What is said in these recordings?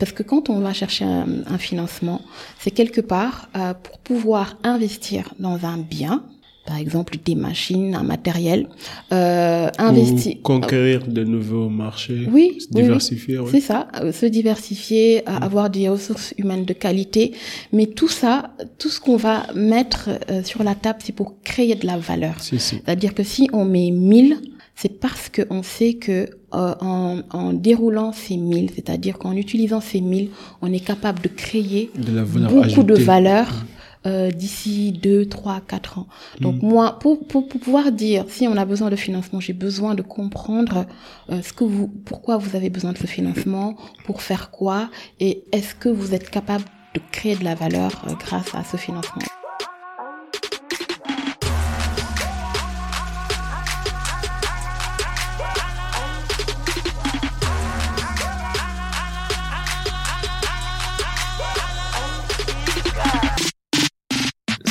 Parce que quand on va chercher un, financement, c'est quelque part euh, pour pouvoir investir dans un bien, par exemple des machines, un matériel, euh, investir, conquérir de nouveaux marchés, oui, se diversifier, oui, c'est ça, euh, se diversifier, mm. avoir des ressources humaines de qualité, mais tout ça, tout ce qu'on va mettre euh, sur la table, c'est pour créer de la valeur. C'est-à-dire que si on met 1000, c'est parce qu'on sait que euh, en, en, déroulant ces 1000, c'est-à-dire qu'en utilisant ces 1000, on est capable de créer beaucoup de valeur. Mm. Euh, d'ici 2, 3, 4 ans. Donc mm. moi, pour, pour, pour, pouvoir dire si on a besoin de financement, j'ai besoin de comprendre euh, ce que vous, pourquoi vous avez besoin de ce financement, pour faire quoi, et est-ce que vous êtes capable de créer de la valeur euh, grâce à ce financement?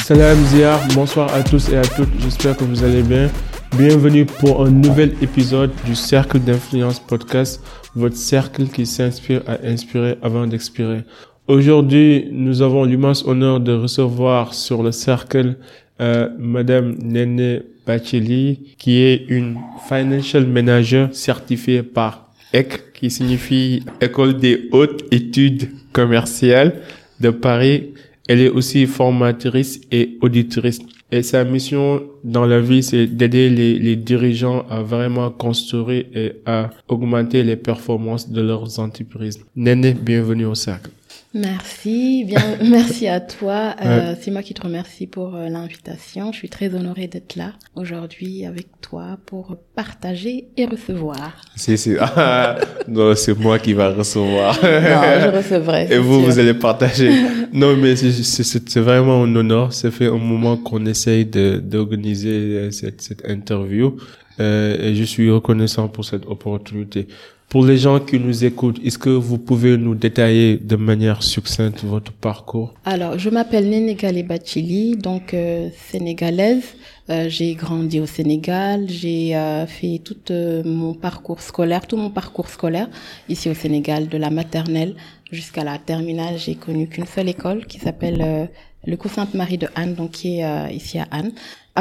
Salam Zia, bonsoir à tous et à toutes, j'espère que vous allez bien. Bienvenue pour un nouvel épisode du Cercle d'influence podcast, votre cercle qui s'inspire à inspirer avant d'expirer. Aujourd'hui, nous avons l'immense honneur de recevoir sur le cercle euh, Madame Nene Bacheli, qui est une financial manager certifiée par EC, qui signifie École des hautes études commerciales de Paris elle est aussi formatrice et auditrice. Et sa mission dans la vie, c'est d'aider les, dirigeants à vraiment construire et à augmenter les performances de leurs entreprises. Néné, bienvenue au cercle. Merci, bien, merci à toi. Euh, C'est moi qui te remercie pour euh, l'invitation. Je suis très honorée d'être là aujourd'hui avec toi pour partager et recevoir. C'est c'est non, c'est moi qui va recevoir. non, je recevrai. Et vous, vous allez partager. non, mais c'est vraiment un honneur. Ça fait un moment qu'on essaye d'organiser euh, cette, cette interview. Euh, et je suis reconnaissant pour cette opportunité. Pour les gens qui nous écoutent, est-ce que vous pouvez nous détailler de manière succincte votre parcours? Alors, je m'appelle Nénégalé Bachili, donc euh, sénégalaise. Euh, j'ai grandi au Sénégal, j'ai euh, fait tout euh, mon parcours scolaire, tout mon parcours scolaire ici au Sénégal, de la maternelle jusqu'à la terminale. J'ai connu qu'une seule école qui s'appelle le cours Sainte-Marie de Anne, donc qui est ici à Anne.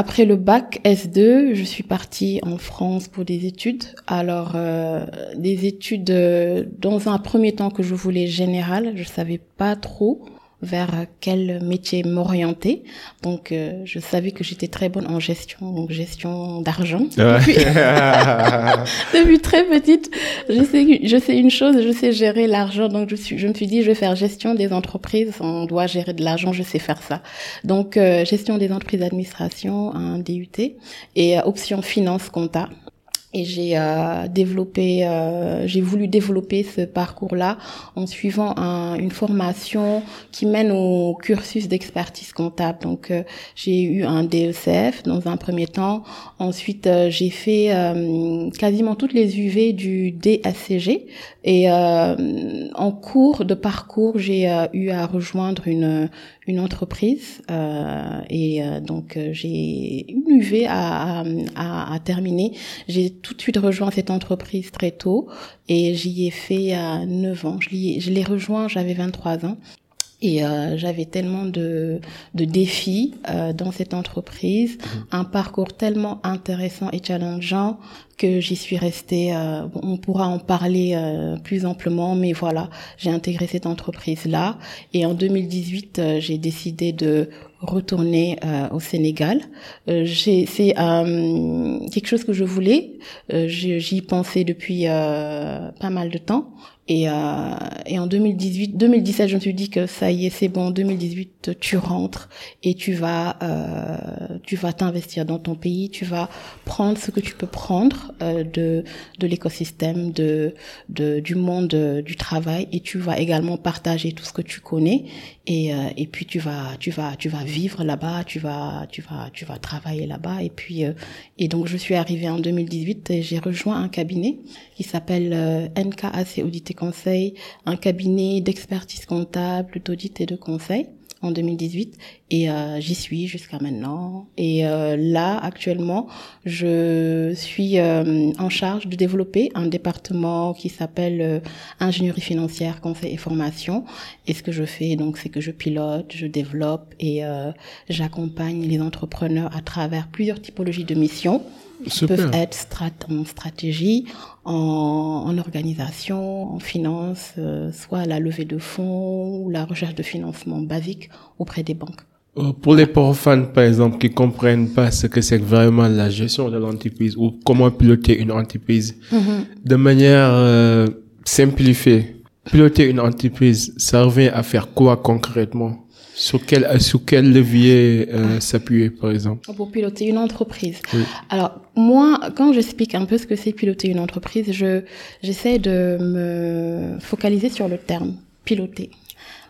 Après le bac S2, je suis partie en France pour des études. Alors, euh, des études euh, dans un premier temps que je voulais général, je savais pas trop vers quel métier m'orienter. Donc, euh, je savais que j'étais très bonne en gestion, donc gestion d'argent. Depuis, depuis, très petite, je sais, je sais une chose, je sais gérer l'argent. Donc, je, suis, je me suis dit, je vais faire gestion des entreprises. On doit gérer de l'argent, je sais faire ça. Donc, euh, gestion des entreprises d'administration, un DUT, et euh, option finance compta et j'ai euh, développé, euh, j'ai voulu développer ce parcours-là en suivant un, une formation qui mène au cursus d'expertise comptable. Donc euh, j'ai eu un DECF dans un premier temps. Ensuite euh, j'ai fait quasiment toutes les UV du DSCG et en cours de parcours j'ai eu à rejoindre une une entreprise et donc j'ai une UV à, à, à terminer. J'ai tout de suite rejoint cette entreprise très tôt et j'y ai fait à 9 ans. Je l'ai rejoint, j'avais 23 ans. Et euh, j'avais tellement de, de défis euh, dans cette entreprise, mhm. un parcours tellement intéressant et challengeant que j'y suis restée. Euh, on pourra en parler euh, plus amplement, mais voilà, j'ai intégré cette entreprise-là. Et en 2018, euh, j'ai décidé de retourner au Sénégal. c'est quelque chose que je voulais. J'y pensais depuis pas mal de temps. Et, euh, et en 2018, 2017, je me suis dit que ça y est, c'est bon. 2018, tu rentres et tu vas, euh, tu vas t'investir dans ton pays. Tu vas prendre ce que tu peux prendre euh, de de l'écosystème, de, de du monde euh, du travail, et tu vas également partager tout ce que tu connais. Et euh, et puis tu vas tu vas tu vas vivre là-bas. Tu vas tu vas tu vas travailler là-bas. Et puis euh, et donc je suis arrivée en 2018 et j'ai rejoint un cabinet qui s'appelle NKAC Audité conseil, un cabinet d'expertise comptable, d'audit et de conseil. en 2018 et euh, j'y suis jusqu'à maintenant. Et euh, là, actuellement, je suis euh, en charge de développer un département qui s'appelle ingénierie financière, conseil et formation. Et ce que je fais, donc, c'est que je pilote, je développe et j'accompagne les entrepreneurs à travers plusieurs typologies de missions. Qui peuvent être strat en stratégie, en, en, organisation, en finance, soit la levée de fonds ou la recherche de financement basique auprès des banques. Euh, pour les profanes, par exemple, qui comprennent pas ce que c'est vraiment la gestion de l'entreprise ou comment piloter une entreprise, mm-hmm. de manière euh, simplifiée, piloter une entreprise, ça revient à faire quoi concrètement? Sur quel, sur quel levier euh, s'appuyer, par exemple? Pour piloter une entreprise. Alors, moi, quand j'explique un peu ce que c'est piloter une entreprise, je j'essaie de me focaliser sur le terme piloter.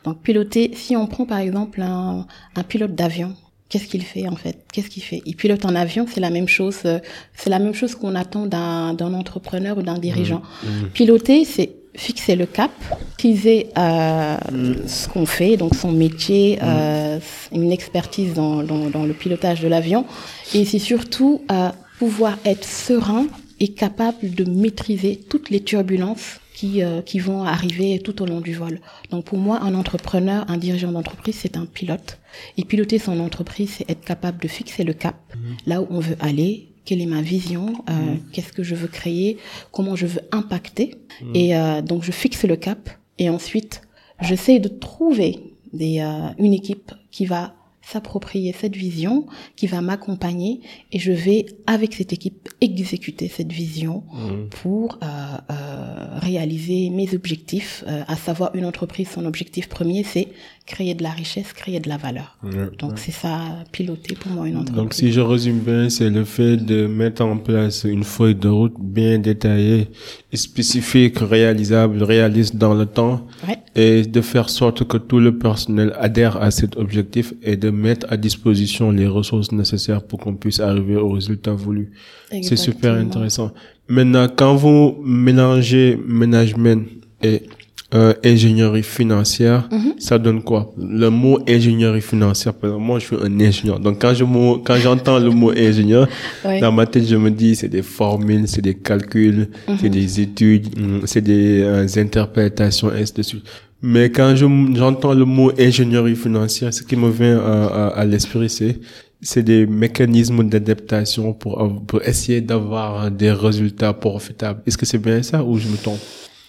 Donc piloter, si on prend par exemple un, un pilote d'avion, qu'est-ce qu'il fait en fait? Qu'est-ce qu'il fait? Il pilote un avion, c'est la même chose. Euh, c'est la même chose qu'on attend d'un d'un entrepreneur ou d'un dirigeant. Mmh, mmh. Piloter, c'est fixer le cap, utiliser euh, ce qu'on fait, donc son métier, euh, une expertise dans, le pilotage de l'avion, et c'est surtout euh, pouvoir être serein et capable de maîtriser toutes les turbulences qui, qui vont arriver tout au long du vol. Donc pour moi, un entrepreneur, un dirigeant d'entreprise, c'est un pilote. Et piloter son entreprise, c'est être capable de fixer le cap, là où on veut aller, quelle est ma vision, euh, mhm. qu'est-ce que je veux créer, comment je veux impacter. Mhm. Et euh, donc je fixe le cap et ensuite j'essaie de trouver des, euh, une équipe qui va s'approprier cette vision, qui va m'accompagner et je vais avec cette équipe exécuter cette vision mmh. pour réaliser mes objectifs, à savoir une entreprise, son objectif premier c'est créer de la richesse, créer de la valeur. Donc c'est ça, piloter pour moi une entreprise. Donc si je résume bien, c'est le fait de mettre en place une feuille de route bien détaillée, spécifique, réalisable, réaliste dans le temps, et de faire sorte que tout le personnel adhère à cet objectif et de mettre à disposition les ressources nécessaires pour qu'on puisse arriver au résultat voulu. C'est super intéressant. Maintenant, quand vous mélangez management et euh, ingénierie financière, mhm. ça donne quoi? Le mot ingénierie financière, par exemple, moi je suis un ingénieur. Donc quand je quand j'entends le mot ingénieur, dans ma tête je me dis c'est des formules, c'est des calculs, mhm. c'est des études, mm, c'est des euh, interprétations, et ainsi de suite. Mais quand j'entends le mot ingénierie financière, ce qui me vient à, à, l'esprit, c'est c'est des mécanismes d'adaptation pour, pour essayer d'avoir des résultats profitables. Est-ce que c'est bien ça ou je me trompe?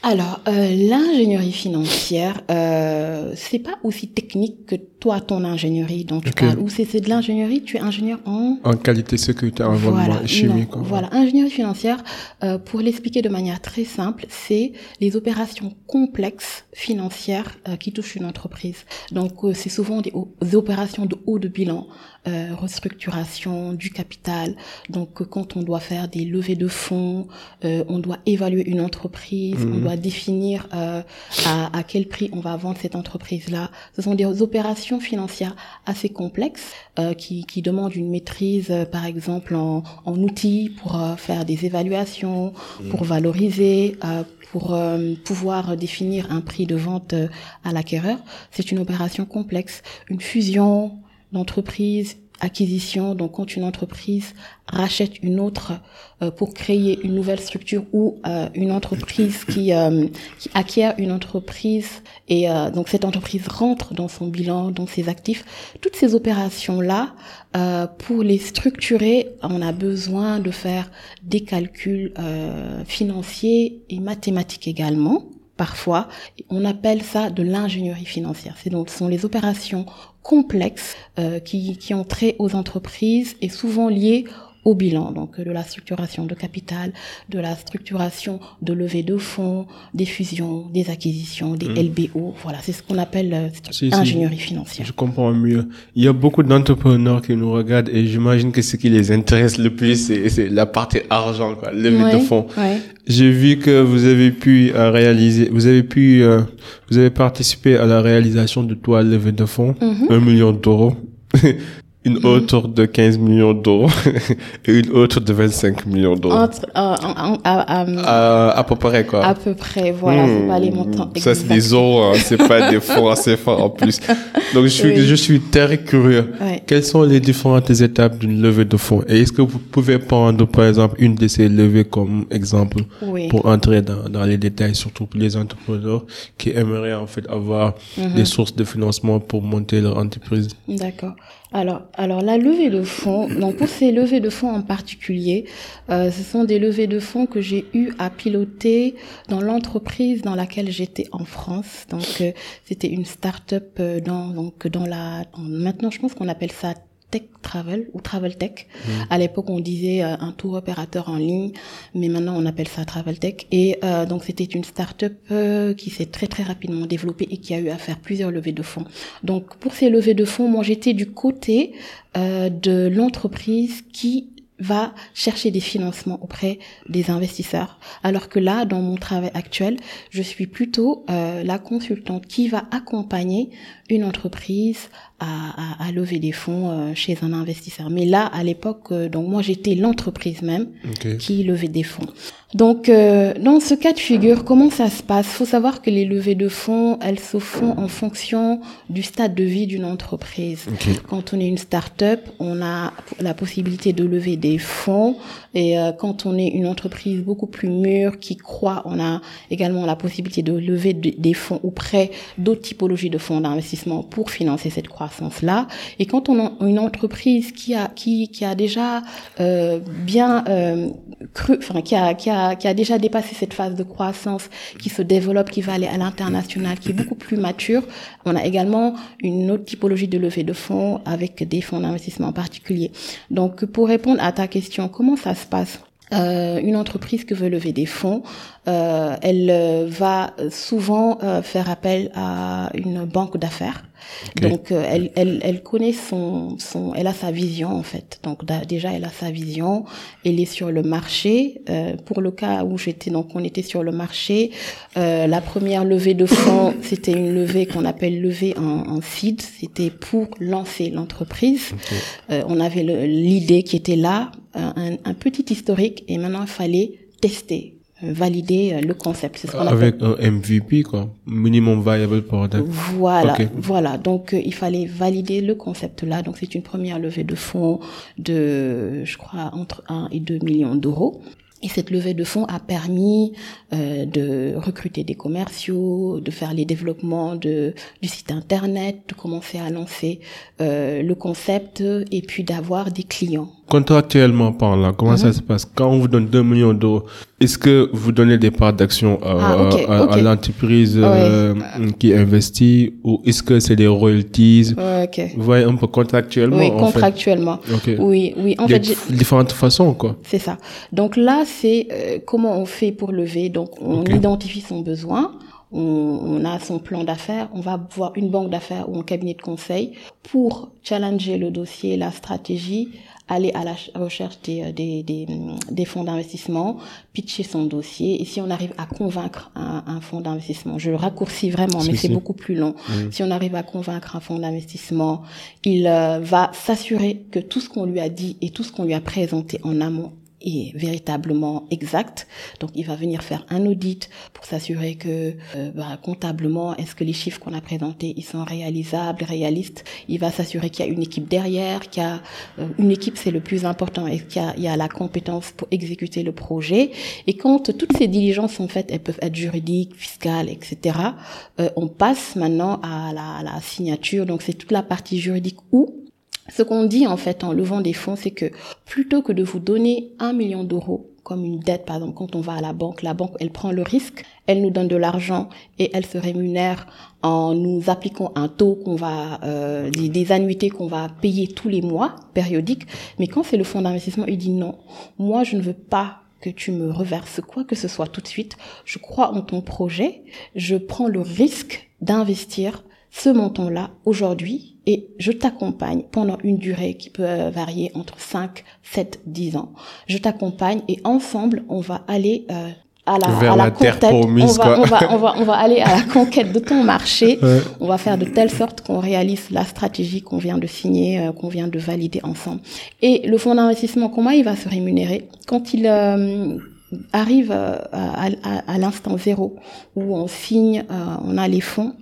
Alors, euh, l'ingénierie financière, euh, c'est pas aussi technique que toi, ton ingénierie dont tu parles. Ou c'est de l'ingénierie, tu es ingénieur en... En qualité, sécurité, environnement voilà, et chimie. Voilà, ingénierie financière, euh, pour l'expliquer de manière très simple, c'est les opérations complexes financières euh, qui touchent une entreprise. Donc, euh, c'est souvent des, des, opérations de haut de bilan, euh, restructuration du capital. Donc, quand on doit faire des levées de fonds, on doit évaluer une entreprise, on mhm. doit définir à, à, quel prix on va vendre cette entreprise-là. Ce sont des opérations financières assez complexes qui, qui demandent une maîtrise, par exemple, en, en outils pour faire des évaluations, pour mhm. valoriser, pour pouvoir définir un prix de vente à l'acquéreur. C'est une opération complexe, une fusion d'entreprises, acquisition, donc quand une entreprise rachète une autre euh, pour créer une nouvelle structure ou euh, une entreprise qui, euh, qui acquiert une entreprise et donc cette entreprise rentre dans son bilan, dans ses actifs, toutes ces opérations-là, pour les structurer, on a besoin de faire des calculs financiers et mathématiques également parfois. On appelle ça de l'ingénierie financière. C'est donc ce sont les opérations complexes euh, qui, qui ont trait aux entreprises et souvent liées au bilan, donc de la structuration de capital, de la structuration de levée de fonds, des fusions, des acquisitions, des mmh. LBO. Voilà, c'est ce qu'on appelle euh, ingénierie financière. Je comprends mieux. Il y a beaucoup d'entrepreneurs qui nous regardent et j'imagine que ce qui les intéresse le plus, c'est la partie argent, quoi, levée de fonds. J'ai vu que vous avez pu euh, réaliser, vous avez pu, euh, vous avez participé à la réalisation de toi levée de fonds, mmh. un million d'euros. une Mhm. autre de 15 millions d'euros et une autre de 25 millions d'euros. Entre, euh, en- en- à, à- À, à peu près, quoi. à peu près, voilà, c'est pas les Hmm, montants Ça, c'est des euros, hein, c'est pas des francs CFA en plus. Donc, je suis, Oui. je suis très curieux. Ouais. Quelles sont les différentes étapes d'une levée de fonds? Et est-ce que vous pouvez prendre, par exemple, une de ces levées comme exemple Oui. pour entrer dans, dans les détails, surtout pour les entrepreneurs qui aimeraient en fait avoir Mhm. des sources de financement pour monter leur entreprise? D'accord. Alors, alors la levée de fonds, donc pour ces levées de fonds en particulier, euh, ce sont des levées de fonds que j'ai eu à piloter dans l'entreprise dans laquelle j'étais en France. Donc euh, c'était une start-up euh, dans donc dans la maintenant je pense qu'on appelle ça tech travel ou travel tech. À l'époque on disait euh, un tour opérateur en ligne, mais maintenant on appelle ça travel tech. Et euh, donc c'était une start-up euh, qui s'est très très rapidement développée et qui a eu à faire plusieurs levées de fonds. Donc pour ces levées de fonds, moi j'étais du côté euh, de l'entreprise qui va chercher des financements auprès des investisseurs. Alors que là, dans mon travail actuel, je suis plutôt euh, la consultante qui va accompagner une entreprise à, à, à lever des fonds euh, chez un investisseur. Mais là, à l'époque, euh, donc moi j'étais l'entreprise même qui levait des fonds. Donc, euh, dans ce cas de figure, comment ça se passe? Faut savoir que les levées de fonds, elles se font en fonction du stade de vie d'une entreprise. Quand on est une start-up, on a la possibilité de lever des fonds. Et euh, quand on est une entreprise beaucoup plus mûre, qui croit, on a également la possibilité de lever de- des fonds auprès d'autres typologies de fonds d'investissement pour financer cette croissance-là. Et quand on a une entreprise qui a qui qui a déjà euh, bien euh, cru, enfin qui a qui a qui a déjà dépassé cette phase de croissance, qui se développe, qui va aller à l'international, qui est beaucoup plus mature, on a également une autre typologie de levée de fonds avec des fonds d'investissement en particulier. Donc, pour répondre à ta question, comment ça se passe Euh, une entreprise qui veut lever des fonds, euh, elle euh, va souvent faire appel à une banque d'affaires. Donc, euh, elle, elle, elle connaît son, son, elle a sa vision en fait. Donc, déjà, elle a sa vision. Elle est sur le marché. Euh, pour le cas où j'étais, donc, on était sur le marché. Euh, la première levée de fonds, c'était une levée qu'on appelle levée en, en seed. C'était pour lancer l'entreprise. Euh, on avait l'idée qui était là, un, un petit historique, et maintenant il fallait tester, euh, valider euh, le concept. C'est ce qu'on appelle Avec un MVP, quoi. Minimum viable product. voilà, voilà. Donc euh, il fallait valider le concept là. Donc c'est une première levée de fonds de, je crois, entre 1 et 2 millions d'euros. Et cette levée de fonds a permis euh, de recruter des commerciaux, de faire les développements de, du site internet, de commencer à lancer euh, le concept et puis d'avoir des clients. Contractuellement parlant, comment Mhm. ça se passe? Quand on vous donne 2 millions d'euros, est-ce que vous donnez des parts d'action à, Ah, à- à l'entreprise euh, qui investit ou est-ce que c'est des royalties? Ok. Vous voyez un peu contractuellement Oui, en contractuellement. fait. Oui, oui. En Il y a fait, différentes façons, quoi. C'est ça. Donc là, c'est euh, comment on fait pour lever? Donc on identifie son besoin, on a son plan d'affaires, on va voir une banque d'affaires ou un cabinet de conseil pour challenger le dossier, la stratégie, aller à la ch- recherche des, euh, des, des, hum, des fonds d'investissement, pitcher son dossier. Et si on arrive à convaincre un, un fonds d'investissement, je le raccourcis vraiment, mais c'est beaucoup plus long. Si on arrive à convaincre un fonds d'investissement, il euh, va s'assurer que tout ce qu'on lui a dit et tout ce qu'on lui a présenté en amont est véritablement exact. Donc, il va venir faire un audit pour s'assurer que euh, bah, comptablement, est-ce que les chiffres qu'on a présentés, ils sont réalisables, réalistes. Il va s'assurer qu'il y a une équipe derrière, qu'il y a euh, une équipe, c'est le plus important, et qu'il y a, il y a la compétence pour exécuter le projet. Et quand toutes ces diligences sont faites, elles peuvent être juridiques, fiscales, etc. euh, on passe maintenant à la, à la signature. Donc, c'est toute la partie juridique où ce qu'on dit en fait en levant des fonds, c'est que plutôt que de vous donner un million d'euros comme une dette, par exemple, quand on va à la banque, la banque, elle prend le risque, elle nous donne de l'argent et elle se rémunère en nous appliquant un taux qu'on va, euh, des, des annuités qu'on va payer tous les mois, périodiques. Mais quand c'est le fonds d'investissement, il dit non, moi je ne veux pas que tu me reverses quoi que ce soit tout de suite. Je crois en ton projet, je prends le risque d'investir ce montant-là aujourd'hui et je t'accompagne pendant une durée qui peut euh, varier entre 5, 7, 10 ans. Je t'accompagne et ensemble, on va aller euh, à la, Vers à la, la terre conquête. promise, on, va, quoi. on, va, on, va, on va aller à la conquête de ton marché. Ouais. On va faire de telle sorte qu'on réalise la stratégie qu'on vient de signer, euh, qu'on vient de valider ensemble. Et le fonds d'investissement, comment il va se rémunérer Quand il euh, arrive euh, à, à- à l'instant zéro, où on signe, euh, on a les fonds,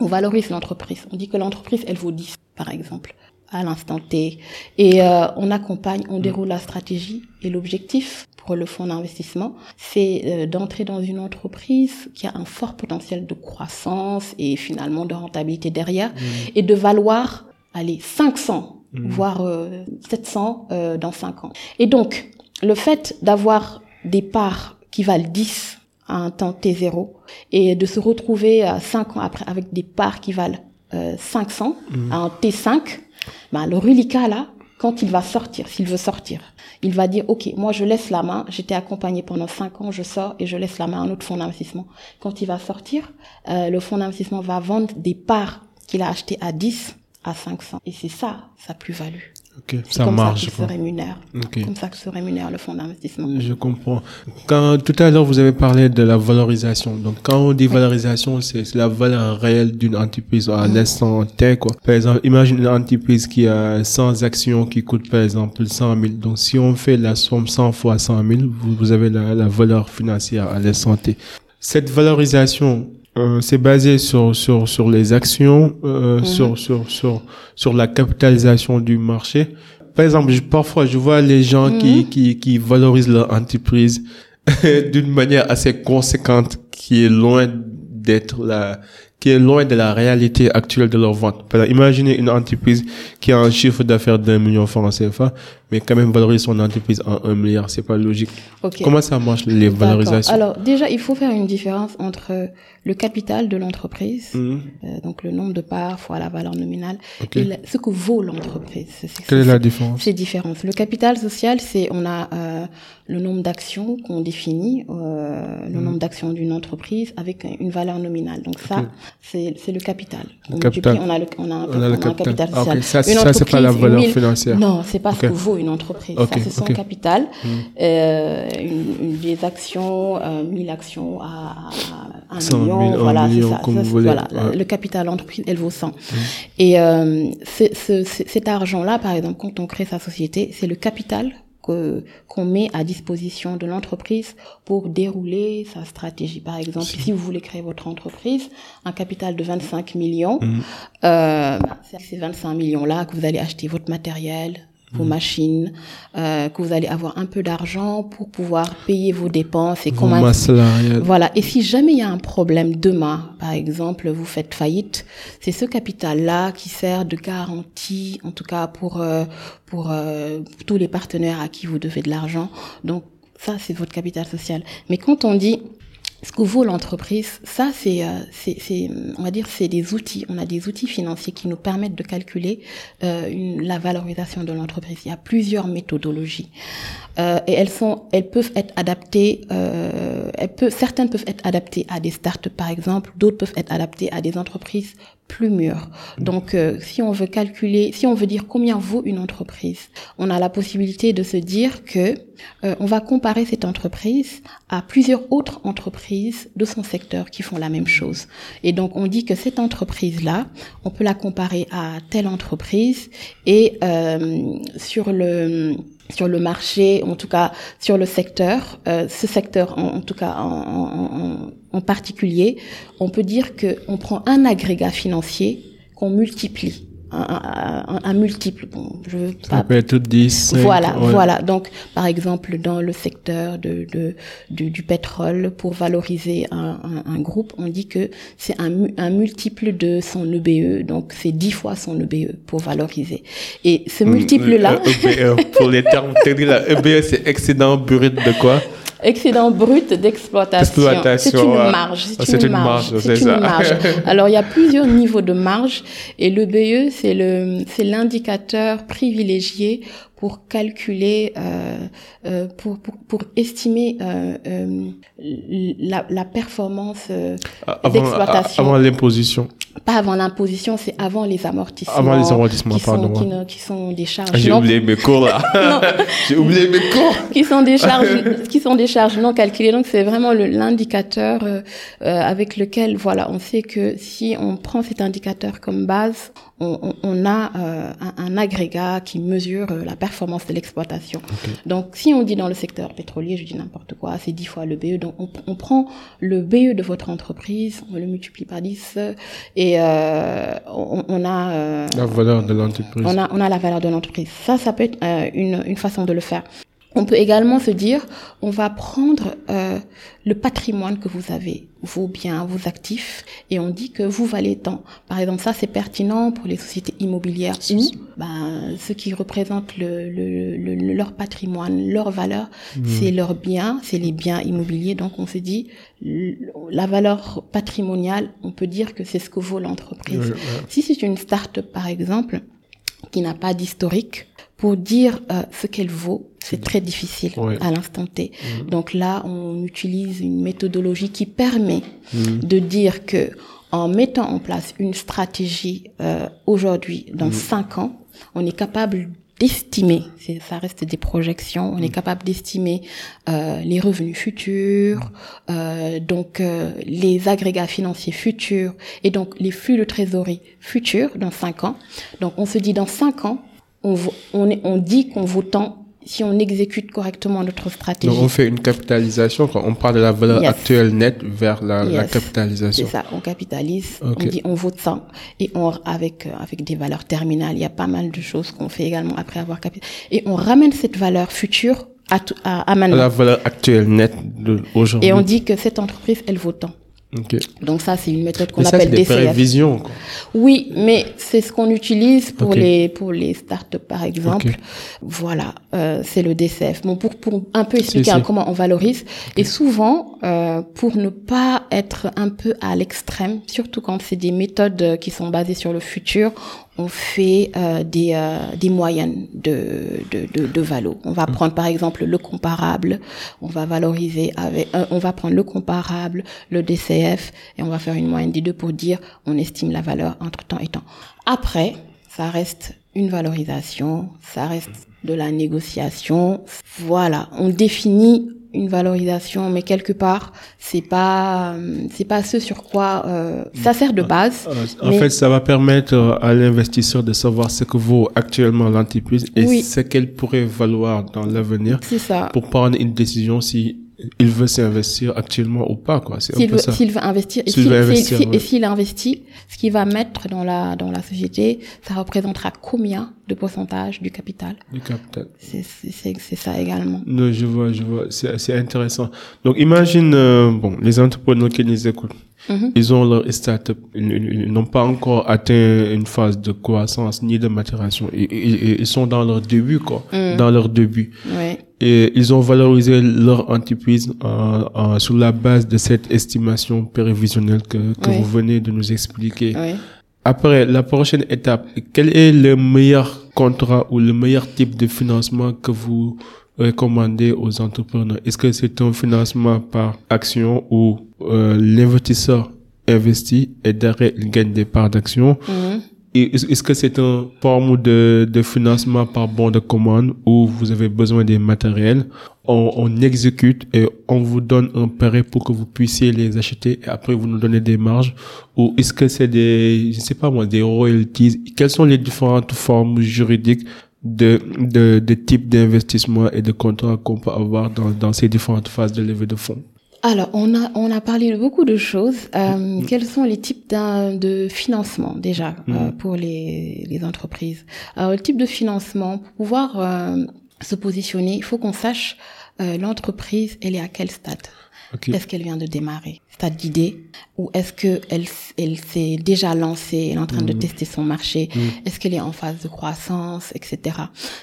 on valorise l'entreprise. On dit que l'entreprise, elle vaut 10, par exemple, à l'instant T. Et euh, on accompagne, on déroule la stratégie. Et l'objectif pour le fonds d'investissement, c'est euh, d'entrer dans une entreprise qui a un fort potentiel de croissance et finalement de rentabilité derrière, et de valoir, allez, 500, voire euh, 700 euh, dans 5 ans. Et donc, le fait d'avoir des parts qui valent 10 à un temps T0 et de se retrouver à 5 ans après avec des parts qui valent euh, 500 à un T5, ben, le reliquat là, quand il va sortir, s'il veut sortir, il va dire, OK, moi je laisse la main, j'étais accompagné pendant 5 ans, je sors et je laisse la main à un autre fonds d'investissement. Quand il va sortir, euh, le fonds d'investissement va vendre des parts qu'il a achetées à 10 à 500. Et c'est ça, sa plus-value. Ok, C'est ça comme marche. ça se rémunère. Ok. Comme ça que se rémunère le fonds d'investissement. Je comprends. Quand tout à l'heure vous avez parlé de la valorisation. Donc quand on dit valorisation, c'est c'est la valeur réelle d'une entreprise à l'instant T quoi. Par exemple, imagine une entreprise qui a 100 actions qui coûtent par exemple 100 000. Donc si on fait la somme 100 fois 100 000, vous, vous avez la, la valeur financière à l'instant T. Cette valorisation euh, c'est basé sur sur sur les actions, euh, sur sur sur sur la capitalisation du marché. Par exemple, je- parfois je vois les gens qui qui qui valorisent leur entreprise d'une manière assez conséquente, qui est loin d'être la qui est loin de la réalité actuelle de leur vente. Par exemple, imaginez une entreprise qui a un chiffre d'affaires d'un million francs CFA, mais quand même valorise son entreprise en un milliard. C'est pas logique. Comment ça marche les valorisations? Alors déjà, il faut faire une différence entre le capital de l'entreprise, Mhm. euh, donc le nombre de parts fois la valeur nominale, et la- ce que vaut l'entreprise. Quelle est la différence? C'est différent. Le capital social, c'est on a euh, le nombre d'actions qu'on définit, euh, le nombre d'actions d'une entreprise avec une valeur nominale. Donc ça, c'est le capital. On, capital. multiplie, on a le on a un, On a le on a un capital. capital Ah, social. Ça, Une ça, c'est pas la valeur financière. Non, c'est pas ce que vaut une entreprise. Ok, Ça, c'est son capital. Euh, une, une- des actions, euh, 1000 actions à, à 1 100 000, million, voilà, c'est ça. Voilà, Ouais. le capital d'entreprise, elle vaut 100. Et euh, cet argent-là, par exemple, quand on crée sa société, c'est le capital qu'on met à disposition de l'entreprise pour dérouler sa stratégie. Par exemple, si vous voulez créer votre entreprise, un capital de 25 millions, euh, bah, c'est ces 25 millions-là que vous allez acheter votre matériel, vos machines, euh, que vous allez avoir un peu d'argent pour pouvoir payer vos dépenses et Vos comment voilà. Et si jamais il y a un problème demain, par exemple, vous faites faillite, c'est ce capital-là qui sert de garantie, en tout cas pour euh, pour, euh, pour tous les partenaires à qui vous devez de l'argent. Donc ça, c'est votre capital social. Mais quand on dit ce que vaut l'entreprise, ça c'est, euh, c'est, on va dire, c'est des outils. On a des outils financiers qui nous permettent de calculer euh, une, la valorisation de l'entreprise. Il y a plusieurs méthodologies euh, et elles sont, elles peuvent être adaptées. Euh, elles peuvent, certaines peuvent être adaptées à des startups par exemple, d'autres peuvent être adaptées à des entreprises plus mûres. Donc, euh, si on veut calculer, si on veut dire combien vaut une entreprise, on a la possibilité de se dire que euh, on va comparer cette entreprise à plusieurs autres entreprises de son secteur qui font la même chose. Et donc, on dit que cette entreprise-là, on peut la comparer à telle entreprise et euh, sur le sur le marché, en tout cas sur le secteur, euh, ce secteur en, tout cas en, en particulier, on peut dire que on prend un agrégat financier qu'on multiplie, un, un, un, multiple. Bon, je veux Ça pas peut être 10, 5, voilà, ouais. voilà. Donc, par exemple, dans le secteur de, de du, du pétrole, pour valoriser un, un, groupe, on dit que c'est un, mu- un multiple de son EBE, donc c'est 10 fois son EBE pour valoriser. Et ce multiple-là, Euh, EBE, pour les termes techniques, EBE, c'est excédent brut de quoi? Excédent brut d'exploitation, c'est Exploitation, une marge. Ah, c'est une marge, c'est ça. une marge. Alors, il y a plusieurs niveaux de marge et le BE, c'est le, c'est l'indicateur privilégié pour calculer, euh, euh, pour, pour, pour estimer euh, euh, la, la performance euh, Avant, d'exploitation. avant l'imposition. Pas avant l'imposition, c'est avant les amortissements. Avant les amortissements, qui sont, pardon. Qui, ne- qui sont des charges. J'ai non- oublié mes cours là. J'ai oublié mes cours. qui sont des charges qui sont des charges non calculées donc c'est vraiment l'indicateur euh, euh, avec lequel voilà on sait que si on prend cet indicateur comme base on, on- on a euh, un, un agrégat qui mesure euh, la performance de l'exploitation donc si on dit dans le secteur pétrolier je dis n'importe quoi c'est 10 fois le BE donc on, on prend le BE de votre entreprise on le multiplie par 10 euh, et euh, on, on a euh, La valeur de l'entreprise. on a, on a la valeur de l'entreprise. Ça, ça peut être euh, une, une façon de le faire. On peut également se dire, on va prendre euh, le patrimoine que vous avez, vos biens, vos actifs, et on dit que vous valez tant. Par exemple, ça c'est pertinent pour les sociétés immobilières où ben, ce qui représente le, le, le- le- leur patrimoine, leur valeur, c'est leurs biens, c'est les biens immobiliers. Donc on se dit, la valeur patrimoniale, on peut dire que c'est ce que vaut l'entreprise. Ouais. Si c'est une start-up, par exemple, qui n'a pas d'historique, pour dire euh, ce qu'elle vaut, c'est très difficile Ouais. à l'instant T. Donc là, on utilise une méthodologie qui permet de dire que en mettant en place une stratégie euh, aujourd'hui, dans cinq ans, on est capable d'estimer, ça reste des projections, on est capable d'estimer euh, les revenus futurs, euh, donc euh, les agrégats financiers futurs et donc les flux de trésorerie futurs dans cinq ans. Donc on se dit dans cinq ans, on, on, on dit qu'on vaut tant si on exécute correctement notre stratégie. Donc on fait une capitalisation quand on parle de la valeur Yes. actuelle nette vers la, la capitalisation. C'est ça, on capitalise, Ok. on dit on vaut ça et on avec euh, avec des valeurs terminales, il y a pas mal de choses qu'on fait également après avoir capitalisé et on ramène cette valeur future à tout- à, à maintenant. La valeur actuelle nette de aujourd'hui. Et on dit que cette entreprise elle vaut tant. Ok. Donc ça c'est une méthode qu'on appelle des DCF. prévisions. Oui, mais c'est ce qu'on utilise pour les pour les startups par exemple. Voilà, euh, c'est le DCF. Bon, pour pour un peu expliquer si. comment on valorise. Et souvent, euh, pour ne pas être un peu à l'extrême, surtout quand c'est des méthodes qui sont basées sur le futur, on fait euh, des euh, des moyennes de de de, de valo. On va prendre par exemple le comparable. On va valoriser avec. euh, on va prendre le comparable, le DCF, et on va faire une moyenne des deux pour dire on estime la valeur entre temps et temps. Après, ça reste une valorisation, ça reste de la négociation. Voilà, on définit une valorisation, mais quelque part, c'est pas, c'est pas ce sur quoi euh, ça sert de base. Euh, En mais- fait, ça va permettre euh, à l'investisseur de savoir ce que vaut actuellement l'entreprise et Oui. ce qu'elle pourrait valoir dans l'avenir c'est ça. pour prendre une décision si il veut s'investir actuellement ou pas. quoi. S'il veut, ça. s'il veut investir, et S'il ouais. investit, ce qu'il va mettre dans la dans la société, ça représentera combien de pourcentage du capital? Du capital. C'est ça également. Non, je vois, je vois. C'est c'est intéressant. Donc, imagine, euh, bon, les entrepreneurs qui nous écoutent, Mhm. ils ont leur start-up, ils, n'ont pas encore atteint une phase de croissance ni de maturation. Ils, ils- ils sont dans leur début, quoi. Mm. Dans leur début. Ouais. Et ils ont valorisé leur entreprise en- en- sur la base de cette estimation prévisionnelle que, que vous venez de nous expliquer. Ouais. Après, la prochaine étape, quel est le meilleur contrat ou le meilleur type de financement que vous recommandez aux entrepreneurs? Est-ce que c'est un financement par action où euh, l'investisseur investit et derrière il gagne des parts d'action? Mhm. Est-ce que c'est une forme de, de financement par bon de commande où vous avez besoin des matériels, on, on exécute et on vous donne un prêt pour que vous puissiez les acheter et après vous nous donnez des marges? Ou est-ce que c'est des, je sais pas moi, des royalties? Quelles sont les différentes formes juridiques de, de, de types d'investissement et de contrats qu'on peut avoir dans, dans ces différentes phases de levée de fonds. Alors, on a, on a parlé de beaucoup de choses. Euh, Quels sont les types de financement déjà euh, pour les, les entreprises? Alors, le type de financement, pour pouvoir euh, se positionner, il faut qu'on sache euh, l'entreprise, elle est à quel stade. Est-ce qu'elle vient de démarrer Stade d'idée Ou est-ce qu'elle elle s'est déjà lancée, elle est en train de tester son marché Est-ce qu'elle est en phase de croissance, etc.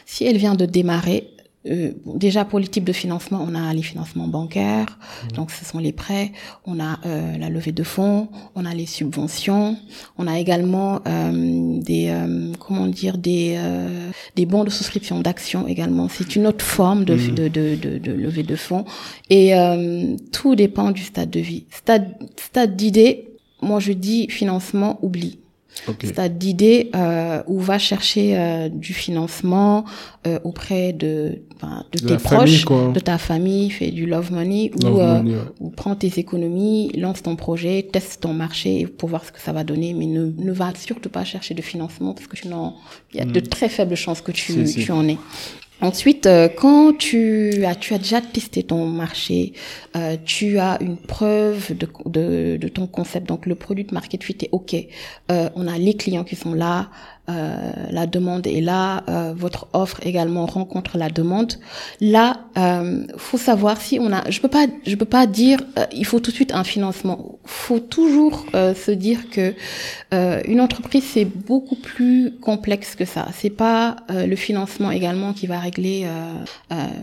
Si elle vient de démarrer, euh, déjà pour les types de financement, on a les financements bancaires, donc ce sont les prêts, on a euh, la levée de fonds, on a les subventions, on a également euh, des euh, comment dire des euh, des bons de souscription d'actions également. C'est une autre forme de, de, de, de, de levée de fonds. Et euh, tout dépend du stade de vie. Stade stade d'idée, moi je dis financement, oublie. Okay. C'est d'idée euh, où va chercher euh, du financement euh, auprès de, ben, de, tes proches, de ta famille, fais du love money ou, ou prends tes économies, lance ton projet, teste ton marché pour voir ce que ça va donner, mais ne, ne va surtout pas chercher de financement parce que tu il y a de hmm. très faibles chances que tu, tu en aies. Ensuite, euh, quand tu as, tu déjà testé ton marché, euh, tu as une preuve de, ton concept, donc le produit de market fit est OK. Euh, on a les clients qui sont là, euh, la demande est là, euh, votre offre également rencontre la demande. Là, euh, faut savoir si on a. Je peux pas, je peux pas dire euh, il faut tout de suite un financement. Faut toujours se dire que une entreprise c'est beaucoup plus complexe que ça. C'est pas le financement également qui va régler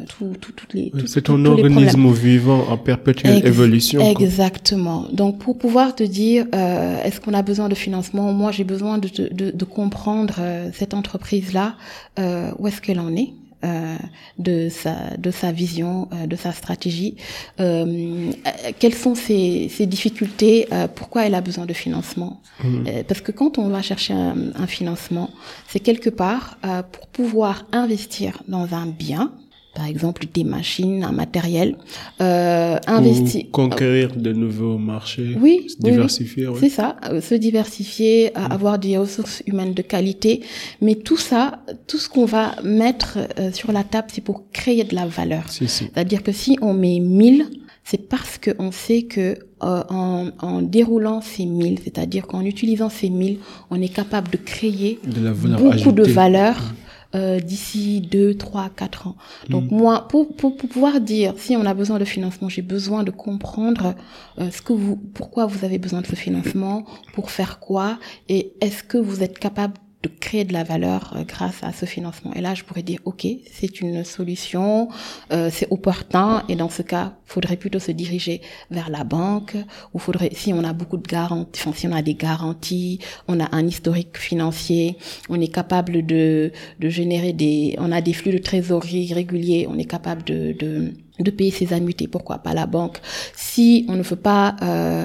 tout, tout, toutes les. c'est un organisme vivant en perpétuelle évolution. Exactement. Donc pour pouvoir te dire est-ce qu'on a besoin de financement, moi j'ai besoin de, de, de comprendre euh, cette entreprise-là, euh, où est-ce qu'elle en est euh, de sa de sa vision, de sa stratégie. quelles sont ses, ses difficultés Pourquoi elle a besoin de financement mmh. Parce que quand on va chercher un, un financement, c'est quelque part pour pouvoir investir dans un bien par exemple des machines, un matériel, euh, investir, conquérir de nouveaux marchés, oui, se diversifier, c'est ça, euh, se diversifier, avoir des ressources humaines de qualité, mais tout ça, tout ce qu'on va mettre euh, sur la table, c'est pour créer de la valeur. C'est-à-dire que si on met 1000 c'est parce qu'on sait que euh, en, en, déroulant ces 1000, c'est-à-dire qu'en utilisant ces 1000, on est capable de créer beaucoup de valeur. Mm. Euh, d'ici 2, 3, 4 ans. Donc mm. moi, pour, pour, pour, pouvoir dire si on a besoin de financement, j'ai besoin de comprendre euh, ce que vous, pourquoi vous avez besoin de ce financement, pour faire quoi, et est-ce que vous êtes capable de créer de la valeur euh, grâce à ce financement. Et là, je pourrais dire, OK, c'est une solution, euh, c'est opportun, et dans ce cas, faudrait plutôt se diriger vers la banque, ou faudrait, si on a beaucoup de garanties, enfin, si on a des garanties, on a un historique financier, on est capable de, de générer des, on a des flux de trésorerie réguliers, on est capable de, de de payer ses annuités, pourquoi pas la banque. Si on ne veut pas, euh,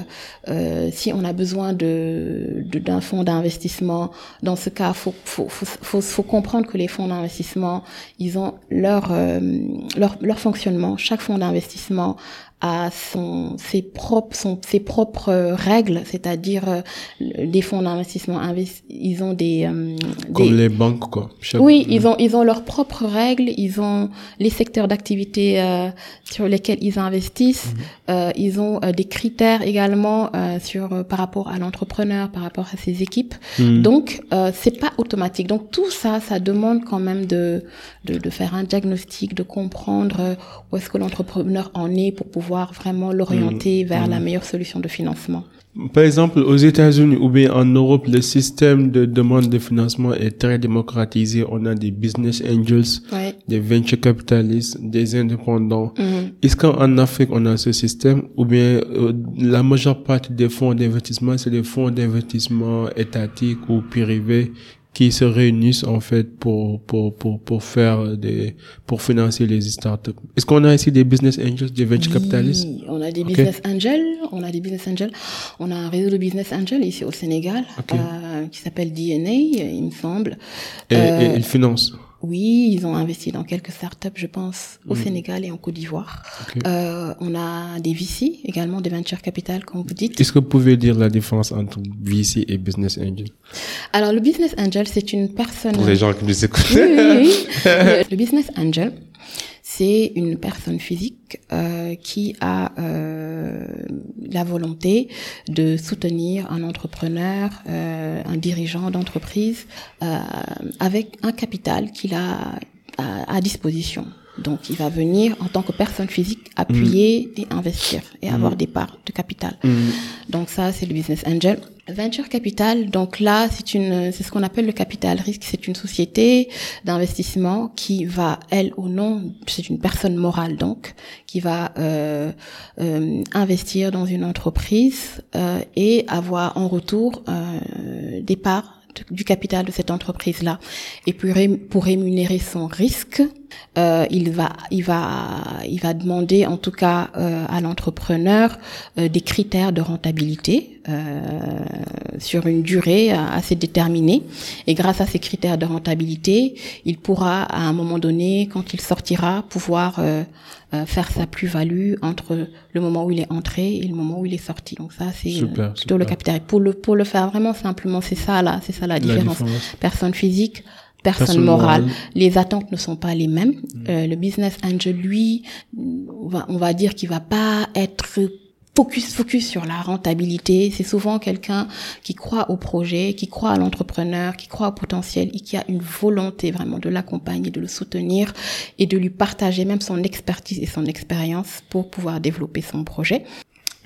euh, si on a besoin de d'un fonds d'investissement, dans ce cas, faut faut, faut faut, comprendre que les fonds d'investissement, ils ont leur, euh, leur leur fonctionnement. Chaque fonds d'investissement à son, ses propres, son, ses propres règles, c'est-à-dire euh, des fonds d'investissement, ils ont des, euh, comme les banques quoi. oui, ils ont ils ont leurs propres règles, ils ont les secteurs d'activité euh, sur lesquels ils investissent, euh, ils ont des critères également sur par rapport à l'entrepreneur, par rapport à ses équipes. Mhm. Donc c'est pas automatique. Donc tout ça, ça demande quand même de de, de faire un diagnostic, de comprendre où est-ce que l'entrepreneur en est pour pouvoir vraiment l'orienter mm. vers la mm. meilleure solution de financement. Par exemple, aux États-Unis ou bien en Europe, le système de demande de financement est très démocratisé. On a des business angels, des venture capitalistes, des indépendants. Mm. Est-ce qu'en Afrique, on a ce système ou bien euh, la majeure partie des fonds d'investissement, c'est des fonds d'investissement étatiques ou privés qui se réunissent en fait pour pour pour pour faire des pour financer les startups. Est-ce qu'on a ici des business angels, des venture capitalistes? On a des business angels, on a des business angels, on a un réseau de business angels ici au Sénégal euh, qui s'appelle DNA, il me semble. Et, euh, et ils financent oui, ils ont investi dans quelques startups, je pense, au mm. Sénégal et en Côte d'Ivoire. Euh, on a des VC également, des venture capital, comme vous dites. Est-ce que vous pouvez dire la différence entre VC et business angel? Alors, le business angel, c'est une personne. Pour les gens qui nous écoutent. Oui, oui, oui. le, le business angel, c'est une personne physique euh, qui a euh, la volonté de soutenir un entrepreneur, euh, un dirigeant d'entreprise avec un capital qu'il a à, disposition. Donc, il va venir en tant que personne physique appuyer mm. et investir et avoir mm. des parts de capital. Mm. Donc ça, c'est le business angel. Venture capital, donc là, c'est une, c'est ce qu'on appelle le capital risque. C'est une société d'investissement qui va, elle, au nom, c'est une personne morale donc, qui va euh, euh, investir dans une entreprise euh, et avoir en retour euh, des parts du capital de cette entreprise-là. Et pour, pour rémunérer son risque, euh, il va, il va, il va demander en tout cas euh, à l'entrepreneur euh, des critères de rentabilité sur une durée assez déterminée. Et grâce à ces critères de rentabilité, il pourra à un moment donné, quand il sortira, pouvoir faire sa plus-value entre le moment où il est entré et le moment où il est sorti. Donc ça, c'est plutôt le capital. Pour le pour le faire vraiment simplement, c'est ça là, c'est ça la différence. la différence. Personne physique personne, morale. Les attentes ne sont pas les mêmes. Mm. Euh, le business angel, lui, on va, on va dire qu'il va pas être focus focus sur la rentabilité. C'est souvent quelqu'un qui croit au projet, qui croit à l'entrepreneur, qui croit au potentiel et qui a une volonté vraiment de l'accompagner, de le soutenir et de lui partager même son expertise et son expérience pour pouvoir développer son projet.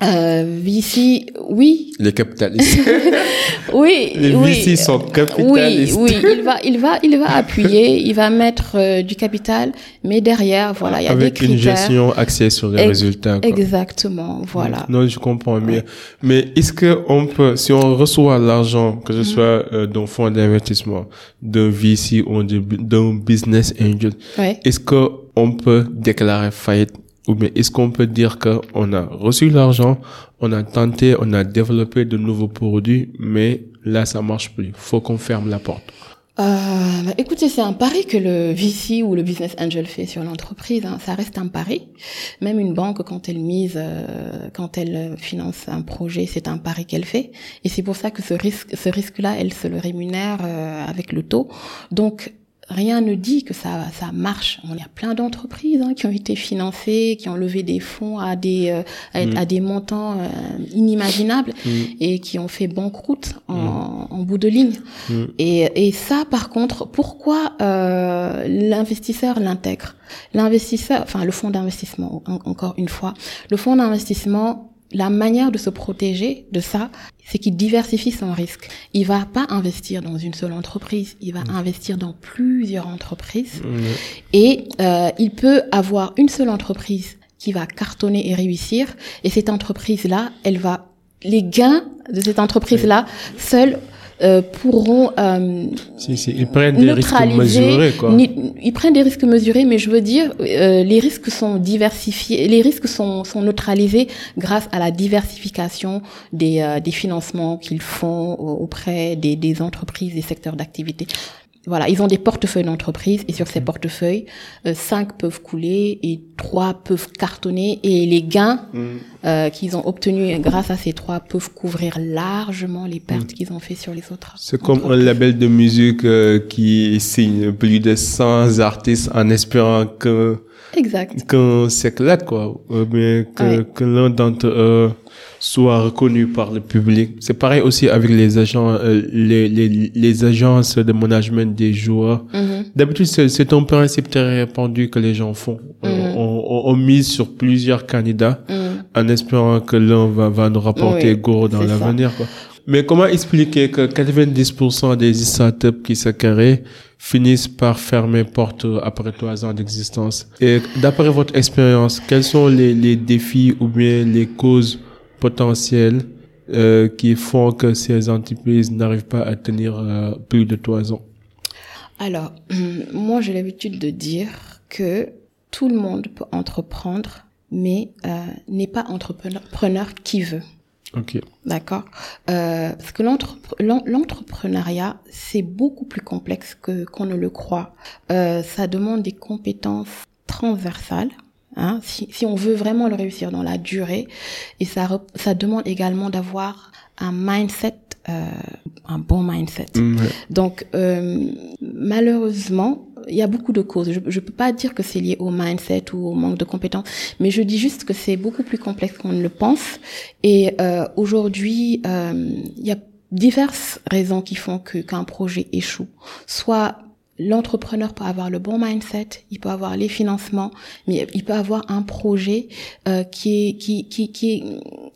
Euh, VC, oui. Les capitalistes. oui. Les VC sont capitalistes. Oui, oui. Il va, il va, il va appuyer, il va mettre euh, du capital, mais derrière, voilà, il y a des critères. Avec une gestion axée sur les résultats. Quoi. Exactement, voilà. Non, je comprends mieux. Mais est-ce que on peut, si on reçoit l'argent, que ce mhm. soit euh, d'un fonds d'investissement, d'un VC ou d'un business angel, est-ce que on peut déclarer faillite ou bien est-ce qu'on peut dire qu'on a reçu l'argent, on a tenté, on a développé de nouveaux produits, mais là, ça marche plus. Faut qu'on ferme la porte. Euh, bah, écoutez, c'est un pari que le VC ou le business angel fait sur l'entreprise. Hein. Ça reste un pari. Même une banque, quand elle mise, euh, quand elle finance un projet, c'est un pari qu'elle fait. Et c'est pour ça que ce risque, ce risque-là, elle se le rémunère euh, avec le taux. Donc, rien ne dit que ça, ça marche. Y a plein d'entreprises hein, qui ont été financées, qui ont levé des fonds à des, euh, à, mm. des montants euh, inimaginables mm. et qui ont fait banqueroute en, mm. en bout de ligne. Et, et ça, par contre, pourquoi euh, l'investisseur l'intègre? L'investisseur, enfin le fonds d'investissement, encore une fois, le fonds d'investissement la manière de se protéger de ça, c'est qu'il diversifie son risque. Il va pas investir dans une seule entreprise, il va mmh. investir dans plusieurs entreprises. Mmh. Et euh, il peut avoir une seule entreprise qui va cartonner et réussir, et cette entreprise-là, elle va les gains de cette entreprise-là, seuls euh, pourront euh, ils prennent des risques mesurés quoi. Ils prennent des risques mesurés, mais je veux dire euh, les risques sont diversifiés, les risques sont, sont neutralisés grâce à la diversification des, euh, des financements qu'ils font auprès des, des entreprises, des secteurs d'activité voilà, ils ont des portefeuilles d'entreprise et sur ces mm. portefeuilles, euh, cinq peuvent couler et trois peuvent cartonner et les gains mm. euh, qu'ils ont obtenus grâce à ces trois peuvent couvrir largement les pertes mm. qu'ils ont fait sur les autres. C'est comme un label de musique euh, qui signe plus de 100 artistes en espérant que exact qu'on s'éclate quoi, bien que, que l'un d'entre eux soit reconnu par le public. C'est pareil aussi avec les agents, euh, les, les, les, agences de management des joueurs. Mm-hmm. D'habitude, c'est un principe très répandu que les gens font. Mm-hmm. on, on, mise sur plusieurs candidats mm-hmm. en espérant que l'un va, va nous rapporter oui, dans l'avenir. Mais comment expliquer que 90% des startups qui se créent finissent par fermer porte après trois ans d'existence? Et d'après votre expérience, quels sont les, les défis ou bien les causes potentiels euh, qui font que ces entreprises n'arrivent pas à tenir euh, plus de trois ans Alors, moi j'ai l'habitude de dire que tout le monde peut entreprendre, mais euh, n'est pas entrepreneur qui veut. Ok. D'accord? Euh, parce que l'entrepreneuriat, c'est beaucoup plus complexe que qu'on ne le croit. Euh, ça demande des compétences transversales Hein, si, si, on veut vraiment le réussir dans la durée, et ça, ça demande également d'avoir un mindset, euh, un bon mindset. Mm, Donc euh, malheureusement, il y a beaucoup de causes. Je ne peux pas dire que c'est lié au mindset ou au manque de compétences, mais je dis juste que c'est beaucoup plus complexe qu'on ne le pense. Et euh, aujourd'hui, euh, il y a diverses raisons qui font que qu'un projet échoue. Soit l'entrepreneur peut avoir le bon mindset, il peut avoir les financements, mais il peut avoir un projet euh, qui, est, qui, qui, qui, est,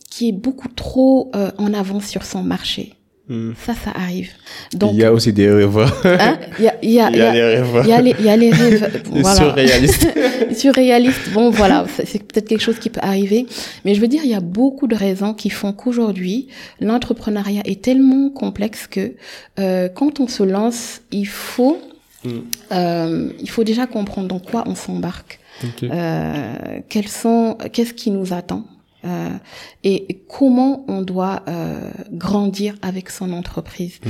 qui est beaucoup trop euh, en avance sur son marché. Hmm. Ça, ça arrive. Donc, il y a aussi des rêveurs. Hein? Il y a, il y a, il y a, les rêveurs. Il y a les, il y a les rêves. Voilà. Surréalistes. Surréalistes. Bon, voilà, c'est peut-être quelque chose qui peut arriver. Mais je veux dire, il y a beaucoup de raisons qui font qu'aujourd'hui, l'entrepreneuriat est tellement complexe que euh, quand on se lance, il faut euh, il faut déjà comprendre dans quoi on s'embarque. Euh, quels sont, qu'est-ce qui nous attend euh, et comment on doit euh, grandir avec son entreprise. Mm.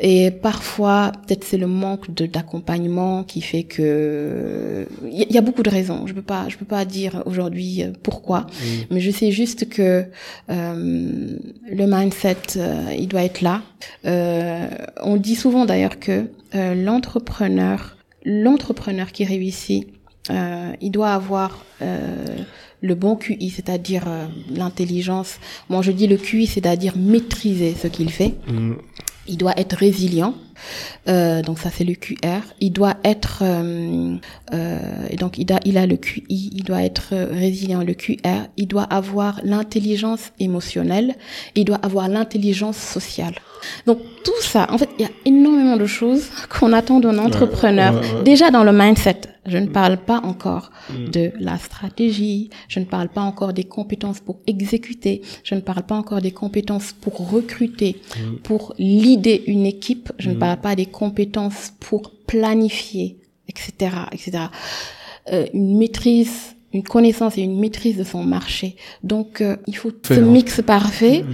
Et parfois, peut-être c'est le manque de d'accompagnement qui fait que il y, a beaucoup de raisons. Je peux pas, je peux pas dire aujourd'hui euh, pourquoi, mm. mais je sais juste que euh, le mindset, euh, il doit être là. on dit souvent d'ailleurs que l'entrepreneur, l'entrepreneur qui réussit, il doit avoir le bon QI, c'est-à-dire euh, l'intelligence. Moi, je dis le QI, c'est-à-dire maîtriser ce qu'il fait. Mm. Il doit être résilient. Euh, donc ça c'est le QR. Il doit être euh, euh, donc il a, il a le QI. Il doit être résilient le QR. Il doit avoir l'intelligence émotionnelle. Il doit avoir l'intelligence sociale. Donc tout ça, en fait, il y a énormément de choses qu'on attend d'un entrepreneur. Déjà dans le mindset, je ne parle pas encore mm. de la stratégie, je ne parle pas encore des compétences pour exécuter, je ne parle pas encore des compétences pour recruter, mm. pour l'idée une équipe, je ne mm. Parle pas des compétences pour planifier, etc., etc. Euh, une maîtrise une connaissance et une maîtrise de son marché. Donc, euh, il faut ce mix parfait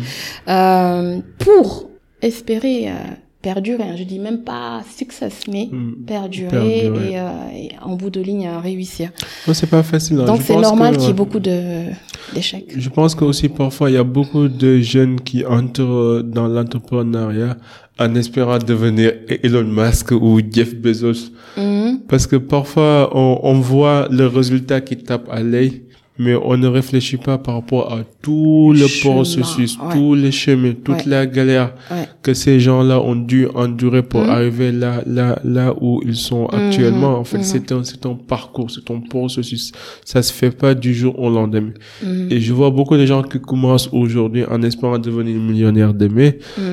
euh, pour espérer euh, perdurer. Hein. Je dis même pas success, mais hmm. perdurer, Et, euh, et, en bout de ligne euh, réussir. Non, c'est pas facile. Hein. Donc c'est normal qu'il y ait beaucoup de d'échecs. Je pense que aussi parfois il y a beaucoup de jeunes qui entrent dans l'entrepreneuriat en espérant devenir Elon Musk ou Jeff Bezos. Hmm. Parce que parfois on, on voit le résultat qui tape à l'œil mais on ne réfléchit pas par rapport à tout le processus, tous les chemins, toute la galère que ces gens-là ont dû endurer pour mhm. arriver là, là, là où ils sont mhm. actuellement. En fait, mhm. c'est un, c'est un parcours, c'est un processus. Ça se fait pas du jour au lendemain. Et je vois beaucoup de gens qui commencent aujourd'hui en espérant devenir millionnaire demain.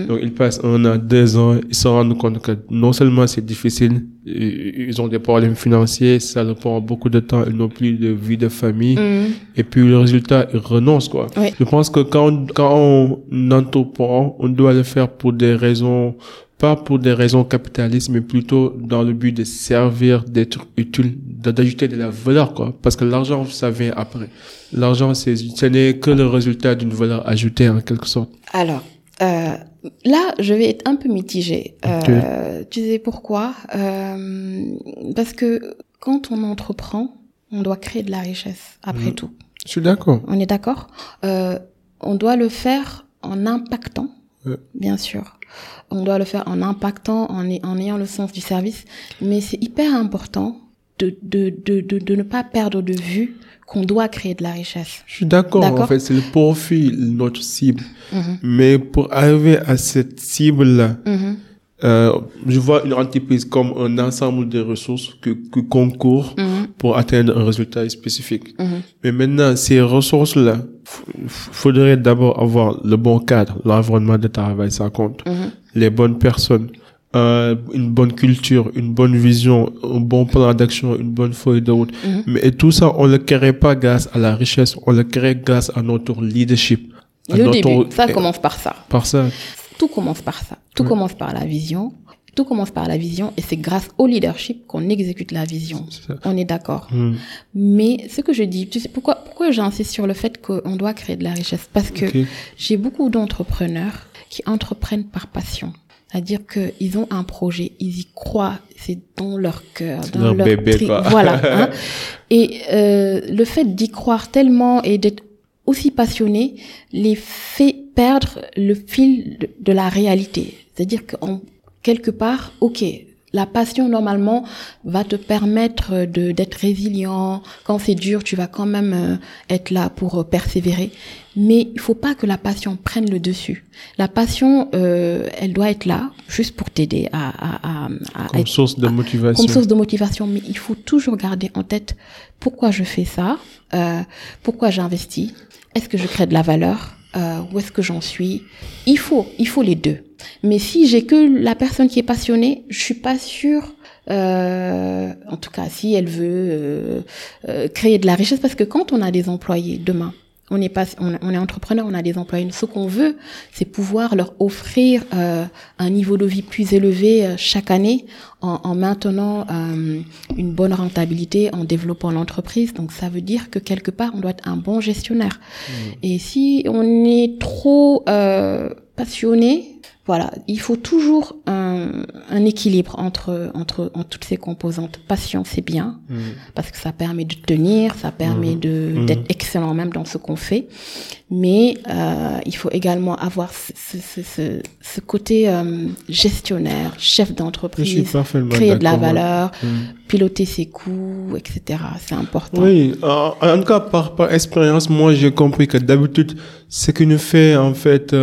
Donc, ils passent un an, deux ans, ils se rendent compte que non seulement c'est difficile, ils ont des problèmes financiers, ça leur prend beaucoup de temps, ils n'ont plus de vie de famille, mm. et puis le résultat, ils renoncent, quoi. Je pense que quand on, quand on entreprend, on doit le faire pour des raisons, pas pour des raisons capitalistes, mais plutôt dans le but de servir, d'être utile, d'ajouter de la valeur, quoi. Parce que l'argent, ça vient après. L'argent, c'est, ce n'est que le résultat d'une valeur ajoutée, en quelque sorte. Alors, euh, là, je vais être un peu mitigée. Euh, tu sais pourquoi euh, Parce que quand on entreprend, on doit créer de la richesse, après mhm. tout. Je suis d'accord. On est d'accord euh, On doit le faire en impactant, bien sûr. On doit le faire en impactant, en, en ayant le sens du service. Mais c'est hyper important de, de, de, de, de ne pas perdre de vue qu'on doit créer de la richesse. Je suis d'accord. En fait, c'est le profit, notre cible. Mhm. Mais pour arriver à cette cible-là, mhm. euh, je vois une entreprise comme un ensemble de ressources que, que concourt mhm. pour atteindre un résultat spécifique. Mais maintenant, ces ressources-là, faudrait d'abord avoir le bon cadre, l'environnement de travail, ça compte, les bonnes personnes, euh, une bonne culture, une bonne vision, un bon plan d'action, une bonne feuille de route. Mhm. Mais tout ça, on le crée pas grâce à la richesse, on le crée grâce à notre leadership. le début, ça commence par ça. Par ça. Tout commence par ça. Tout commence par la vision. Tout commence par la vision et c'est grâce au leadership qu'on exécute la vision. on est d'accord. Hmm. Mais ce que je dis, tu sais pourquoi pourquoi j'insiste sur le fait qu'on doit créer de la richesse? Parce que j'ai beaucoup d'entrepreneurs qui entreprennent par passion. C'est-à-dire qu'ils ont un projet, ils y croient, c'est dans leur cœur, dans leur, bébé, quoi. Voilà. Hein. Et euh, le fait d'y croire tellement et d'être aussi passionné les fait perdre le fil de, la réalité. C'est-à-dire qu'en quelque part, ok, la passion normalement va te permettre de d'être résilient. Quand c'est dur, tu vas quand même euh, être là pour euh, persévérer. Mais il faut pas que la passion prenne le dessus. La passion, euh, elle doit être là juste pour t'aider à, à, comme source de motivation. Comme source de motivation, mais il faut toujours garder en tête pourquoi je fais ça, euh, pourquoi j'investis, est-ce que je crée de la valeur, euh, où est-ce que j'en suis? Il faut, il faut les deux. Mais si j'ai que la personne qui est passionnée, je suis pas sûre. Euh, en tout cas, si elle veut euh, euh, créer de la richesse, parce que quand on a des employés demain, on est pas, on, est entrepreneur, on a des employés. Ce qu'on veut, c'est pouvoir leur offrir euh, un niveau de vie plus élevé euh, chaque année en, en maintenant euh, une bonne rentabilité, en développant l'entreprise. Donc ça veut dire que quelque part, on doit être un bon gestionnaire. Mmh. Et si on est trop passionné, voilà, il faut toujours un, un, équilibre entre, entre, entre toutes ces composantes. Patience, c'est bien, mm. parce que ça permet de tenir, ça permet mm. de mm. d'être excellent même dans ce qu'on fait. Mais euh, il faut également avoir ce, ce, ce, ce côté euh, gestionnaire, chef d'entreprise, créer de la valeur, piloter ses coûts, etc. C'est important. Oui, en, tout cas, par, par expérience, moi j'ai compris que d'habitude, ce qui nous fait en fait...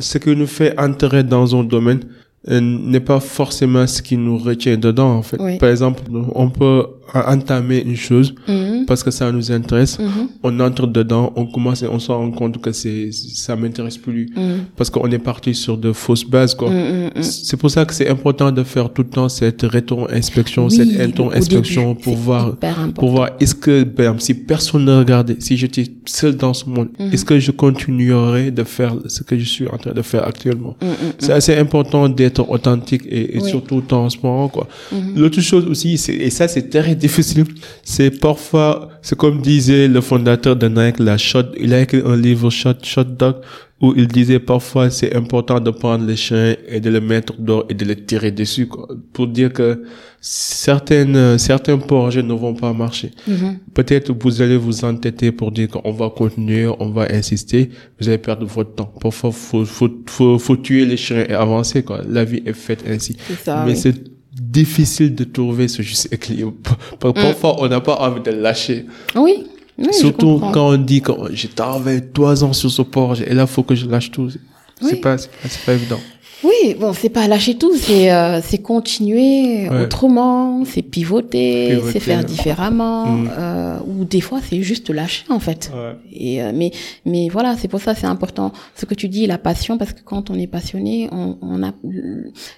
Ce qui nous fait entrer dans un domaine n'est pas forcément ce qui nous retient dedans en fait. Par exemple, on peut entamer une chose mhm. parce que ça nous intéresse. Mhm. On entre dedans, on commence et on se rend compte que c'est ça m'intéresse plus mhm. parce qu'on est parti sur de fausses bases quoi. C'est pour ça que c'est important de faire tout le temps cette rétro-inspection, cette rétro-inspection pour voir pour voir est-ce que ben, si personne ne regardait, si j'étais seul dans ce monde, est-ce que je continuerais de faire ce que je suis en train de faire actuellement? C'est assez important d'être authentique et, et surtout transparent quoi. L'autre chose aussi, et ça c'est très difficile. C'est parfois, c'est comme disait le fondateur de Nike, la shot, il a écrit un livre Shot, Shot Dog, où il disait parfois c'est important de prendre les chiens et de les mettre dehors et de les tirer dessus, quoi, pour dire que certaines, certains projets ne vont pas marcher. Mm-hmm. Peut-être vous allez vous entêter pour dire qu'on va continuer, on va insister, vous allez perdre votre temps. Parfois, faut, faut, faut, faut tuer les chiens et avancer, quoi. La vie est faite ainsi. Ça, Mais c'est difficile de trouver ce juste équilibre. Mm. Parfois, on n'a pas envie de lâcher. Oui. Surtout quand on dit que j'ai travaillé trois ans sur ce projet et là, il faut que je lâche tout. C'est pas, c'est pas évident. Oui, bon, c'est pas lâcher tout, c'est euh, c'est continuer autrement, c'est pivoter, c'est faire différemment, mm. euh, ou des fois c'est juste lâcher en fait. Ouais. Et euh, mais mais voilà, c'est pour ça c'est important ce que tu dis, la passion, parce que quand on est passionné, on, on a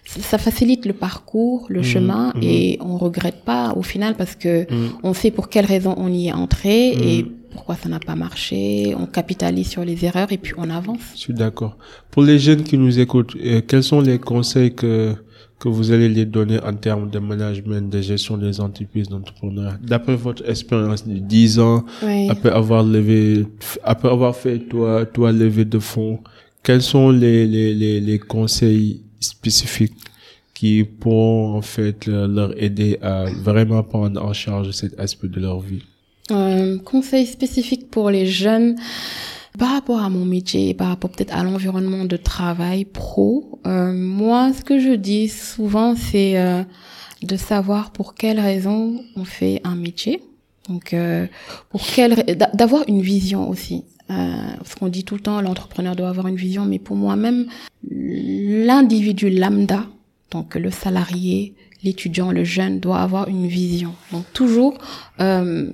ça facilite le parcours, le mm. chemin, mm. et on regrette pas au final parce que on sait pour quelle raison on y est entré et pourquoi ça n'a pas marché, on capitalise sur les erreurs et puis on avance. Je suis d'accord. Pour les jeunes qui nous écoutent, euh, quels sont les conseils que que vous allez les donner en termes de management, de gestion des entreprises d'entrepreneuriat? D'après votre expérience de 10 ans, après avoir levé, après avoir fait toi, toi lever de fonds, quels sont les, les, les, les conseils spécifiques qui pourront en fait leur aider à vraiment prendre en charge cet aspect de leur vie? Un conseil spécifique pour les jeunes par rapport à mon métier, par rapport peut-être à l'environnement de travail pro. Euh, moi, ce que je dis souvent, c'est euh, de savoir pour quelles raisons on fait un métier. Donc, euh, pour quelle d'avoir une vision aussi. parce qu'on dit tout le temps, l'entrepreneur doit avoir une vision, mais pour moi même, l'individu lambda, donc le salarié, l'étudiant, le jeune doit avoir une vision. Donc toujours euh,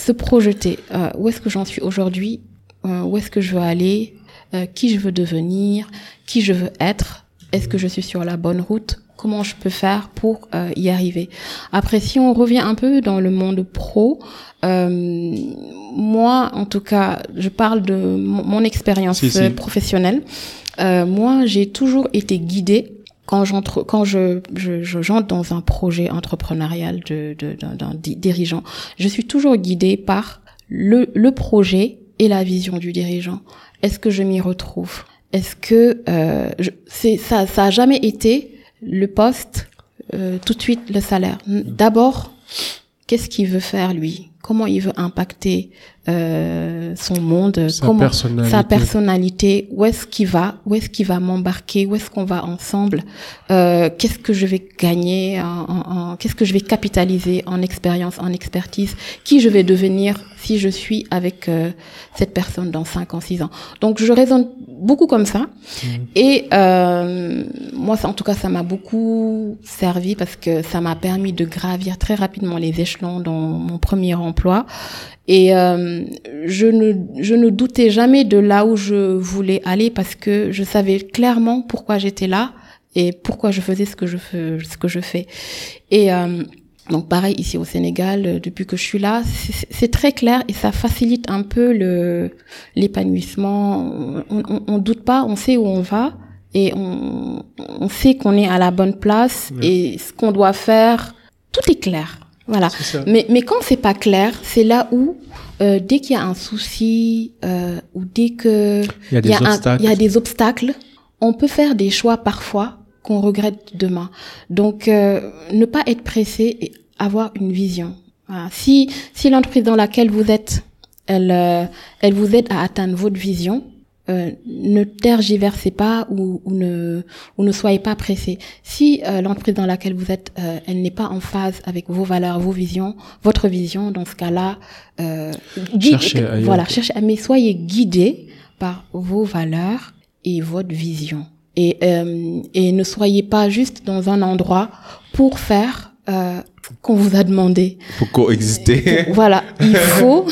se projeter. Euh, où est-ce que j'en suis aujourd'hui euh, Où est-ce que je veux aller euh, Qui je veux devenir Qui je veux être Est-ce que je suis sur la bonne route Comment je peux faire pour euh, y arriver Après, si on revient un peu dans le monde pro, moi, en tout cas, je parle de mon, expérience professionnelle. moi, j'ai toujours été guidée quand j'entre, quand je, je, j'entre dans un projet entrepreneurial de, d'un dirigeant, je suis toujours guidée par le, le projet et la vision du dirigeant. Est-ce que je m'y retrouve? Est-ce que euh, c'est ça, ça a jamais été le poste, euh, tout de suite le salaire. D'abord, qu'est-ce qu'il veut faire lui? Comment il veut impacter euh, son monde, sa comment personnalité. sa personnalité, où est-ce qu'il va, où est-ce qu'il va m'embarquer, où est-ce qu'on va ensemble, euh, qu'est-ce que je vais gagner, en, en, qu'est-ce que je vais capitaliser en expérience, en expertise, qui je vais devenir si je suis avec euh, cette personne dans 5 ans, 6 ans. Donc je raisonne beaucoup comme ça. Mmh. Et euh, moi, ça, en tout cas, ça m'a beaucoup servi parce que ça m'a permis de gravir très rapidement les échelons dans mon premier emploi et euh, je ne je ne doutais jamais de là où je voulais aller parce que je savais clairement pourquoi j'étais là et pourquoi je faisais ce que je fais ce que je fais. Et euh, Donc pareil ici au Sénégal, euh, depuis que je suis là, c'est c'est très clair et ça facilite un peu le l'épanouissement. On, on, on doute pas, on sait où on va et on, on sait qu'on est à la bonne place Ouais. et ce qu'on doit faire, tout est clair. Voilà. Mais, mais quand c'est pas clair, c'est là où, euh, dès qu'il y a un souci, euh, ou dès que Il y a des il y, a un- obstacles. il y a des obstacles, on peut faire des choix parfois qu'on regrette demain. Donc, euh, ne pas être pressé et avoir une vision. Voilà. Si, si l'entreprise dans laquelle vous êtes, elle, euh, elle vous aide à atteindre votre vision, euh, ne tergiversez pas ou, ou ne ou ne soyez pas pressé. Si euh, l'entreprise dans laquelle vous êtes, euh, elle n'est pas en phase avec vos valeurs, vos visions, votre vision, dans ce cas-là, euh, Cherchez ailleurs. voilà, cherchez, mais soyez guidés par vos valeurs et votre vision. Et euh, et ne soyez pas juste dans un endroit pour faire euh, qu'on vous a demandé. Pour coexister. Voilà, il faut,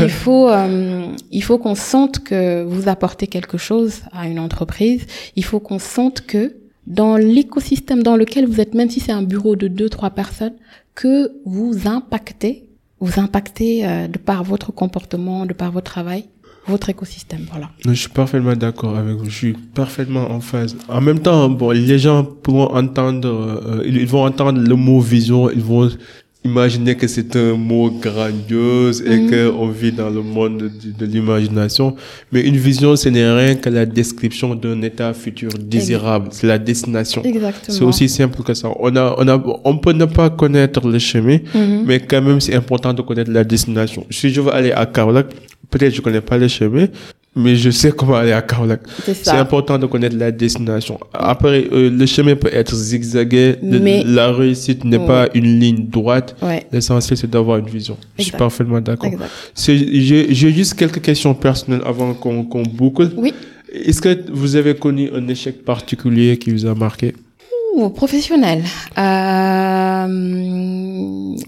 il faut, euh, il faut qu'on sente que vous apportez quelque chose à une entreprise. Il faut qu'on sente que dans l'écosystème dans lequel vous êtes, même si c'est un bureau de deux, trois personnes, que vous impactez, vous impactez euh, de par votre comportement, de par votre travail, votre écosystème. Voilà. Je suis parfaitement d'accord avec vous. Je suis parfaitement en phase. En même temps, bon, les gens pourront entendre, euh, ils vont entendre le mot vision, ils vont imaginer que c'est un mot grandiose et Mhm. que on vit dans le monde de, de l'imagination. Mais une vision, ce n'est rien que la description d'un état futur désirable. C'est la destination. Exactement. C'est aussi simple que ça. On a, on a, on peut ne pas connaître le chemin, Mhm. mais quand même, c'est important de connaître la destination. Si je veux aller à Kaolack, peut-être je connais pas le chemin, mais je sais comment aller à Kaolack. C'est important de connaître la destination. Après, euh, le chemin peut être zigzagué. Mais- La réussite n'est pas une ligne droite. Ouais. L'essentiel, c'est d'avoir une vision. Je suis parfaitement d'accord. J'ai juste quelques questions personnelles avant qu'on qu'on boucle. Oui. Est-ce que vous avez connu un échec particulier qui vous a marqué? Ouh, professionnel. Euh,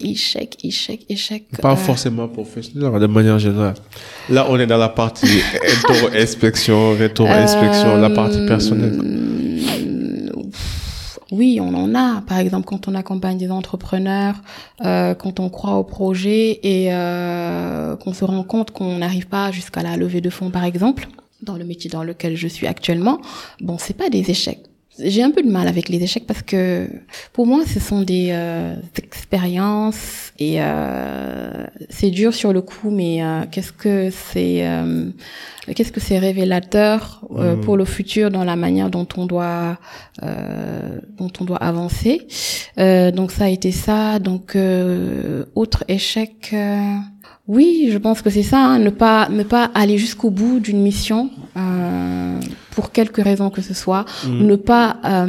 échec, échec, échec. Pas euh, forcément professionnel, de manière générale. Là, on est dans la partie intro-inspection, rétro-inspection, la partie personnelle. Euh, Oui, on en a. Par exemple, quand on accompagne des entrepreneurs, euh, quand on croit au projet et euh, qu'on se rend compte qu'on n'arrive pas jusqu'à la levée de fonds, par exemple, dans le métier dans lequel je suis actuellement, bon, c'est pas des échecs. J'ai un peu de mal avec les échecs parce que pour moi, ce sont des euh, expériences et euh, c'est dur sur le coup, mais euh, qu'est-ce que c'est euh, qu'est-ce que c'est révélateur euh, Mhm. pour le futur dans la manière dont on doit euh, dont on doit avancer. Euh, donc ça a été ça. Donc euh, autre échec. Oui, je pense que c'est ça, hein, ne pas ne pas aller jusqu'au bout d'une mission euh, pour quelque raison que ce soit, Mm. ne pas euh,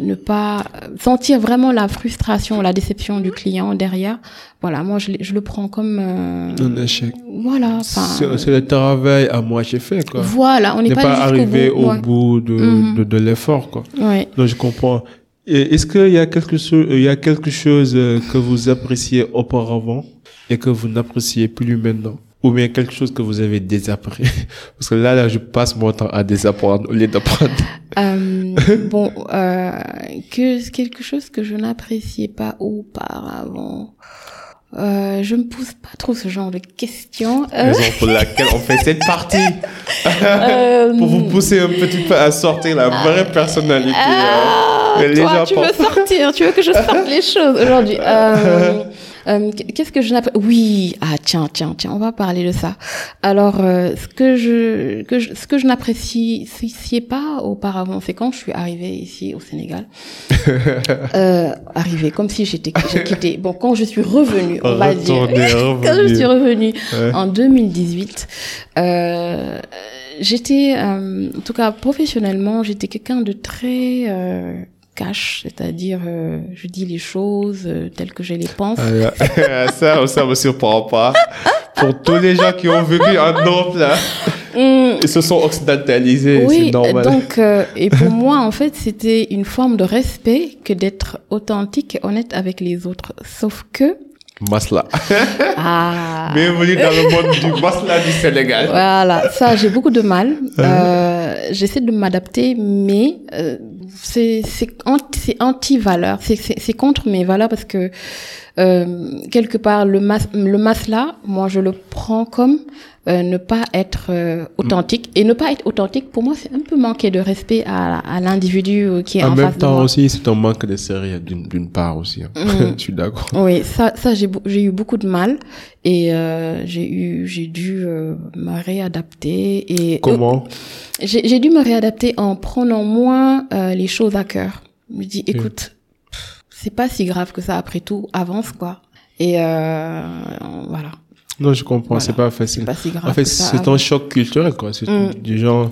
ne pas sentir vraiment la frustration, la déception du client derrière. Voilà, moi je, je le prends comme euh, Un échec. voilà, C'est le travail à moitié fait, quoi. voilà, on n'est pas, pas, arrivé bout. au ouais. bout de, Mhm. de, de l'effort, quoi. Ouais. Donc, je comprends. Est-ce qu'il y a quelque chose, il y a quelque chose euh, que vous appréciez auparavant? Et que vous n'appréciez plus maintenant? Ou bien quelque chose que vous avez désappris? Parce que là, là, je passe mon temps à désapprendre au lieu d'apprendre. Euh, bon, euh, que quelque chose que je n'appréciais pas auparavant. Euh, je me pose pas trop ce genre de questions. Euh, Raison pour laquelle on fait cette partie. euh, Pour vous pousser un petit peu à sortir la vraie personnalité. Ah, euh, toi, tu veux sortir, tu veux que je sorte les choses aujourd'hui. Euh, Qu'est-ce que je n'apprécie Oui, ah tiens, tiens, tiens, on va parler de ça. Alors, euh, ce que je, que je, ce que je n'appréciais pas auparavant, c'est quand je suis arrivée ici au Sénégal. euh, arrivée, comme si j'étais, j'ai quitté. Bon, quand je suis revenue, on va dire. Quand je suis revenue Ouais. en 2018, euh, j'étais, euh, en tout cas professionnellement, j'étais quelqu'un de très euh, cash, c'est-à-dire euh, je dis les choses euh, telles que je les pense. Ah, ça, ça me surprend pas. Pour tous les gens qui ont vécu en Europe, là, Hum, ils se sont occidentalisés, oui, c'est normal. donc euh, et pour moi en fait c'était une forme de respect que d'être authentique et honnête avec les autres. Sauf que Masla. Ah. Bienvenue dans le monde du masla du Sénégal. Voilà, ça j'ai beaucoup de mal. Euh, J'essaie de m'adapter, mais euh, c'est c'est anti, anti-valeur, c'est c'est contre mes valeurs parce que euh, quelque part le mas le masla, moi je le prends comme euh, ne pas être euh, authentique et ne pas être authentique pour moi c'est un peu manquer de respect à, à l'individu euh, qui est en, En face même de temps moi. aussi, c'est un manque de sérieux d'une d'une part aussi. hein. Mm. Je suis d'accord. Oui, ça, ça j'ai eu beaucoup de mal et euh, j'ai eu j'ai dû euh, me réadapter et Comment? j'ai j'ai dû me réadapter en prenant moins euh, les choses à cœur. Je me dis, écoute, c'est pas si grave que ça. Après tout, avance quoi. Et euh, voilà, Non, je comprends, Voilà. c'est pas facile. pas si grave. En fait, c'est un avance. choc culturel, quoi. C'est Mm. du genre,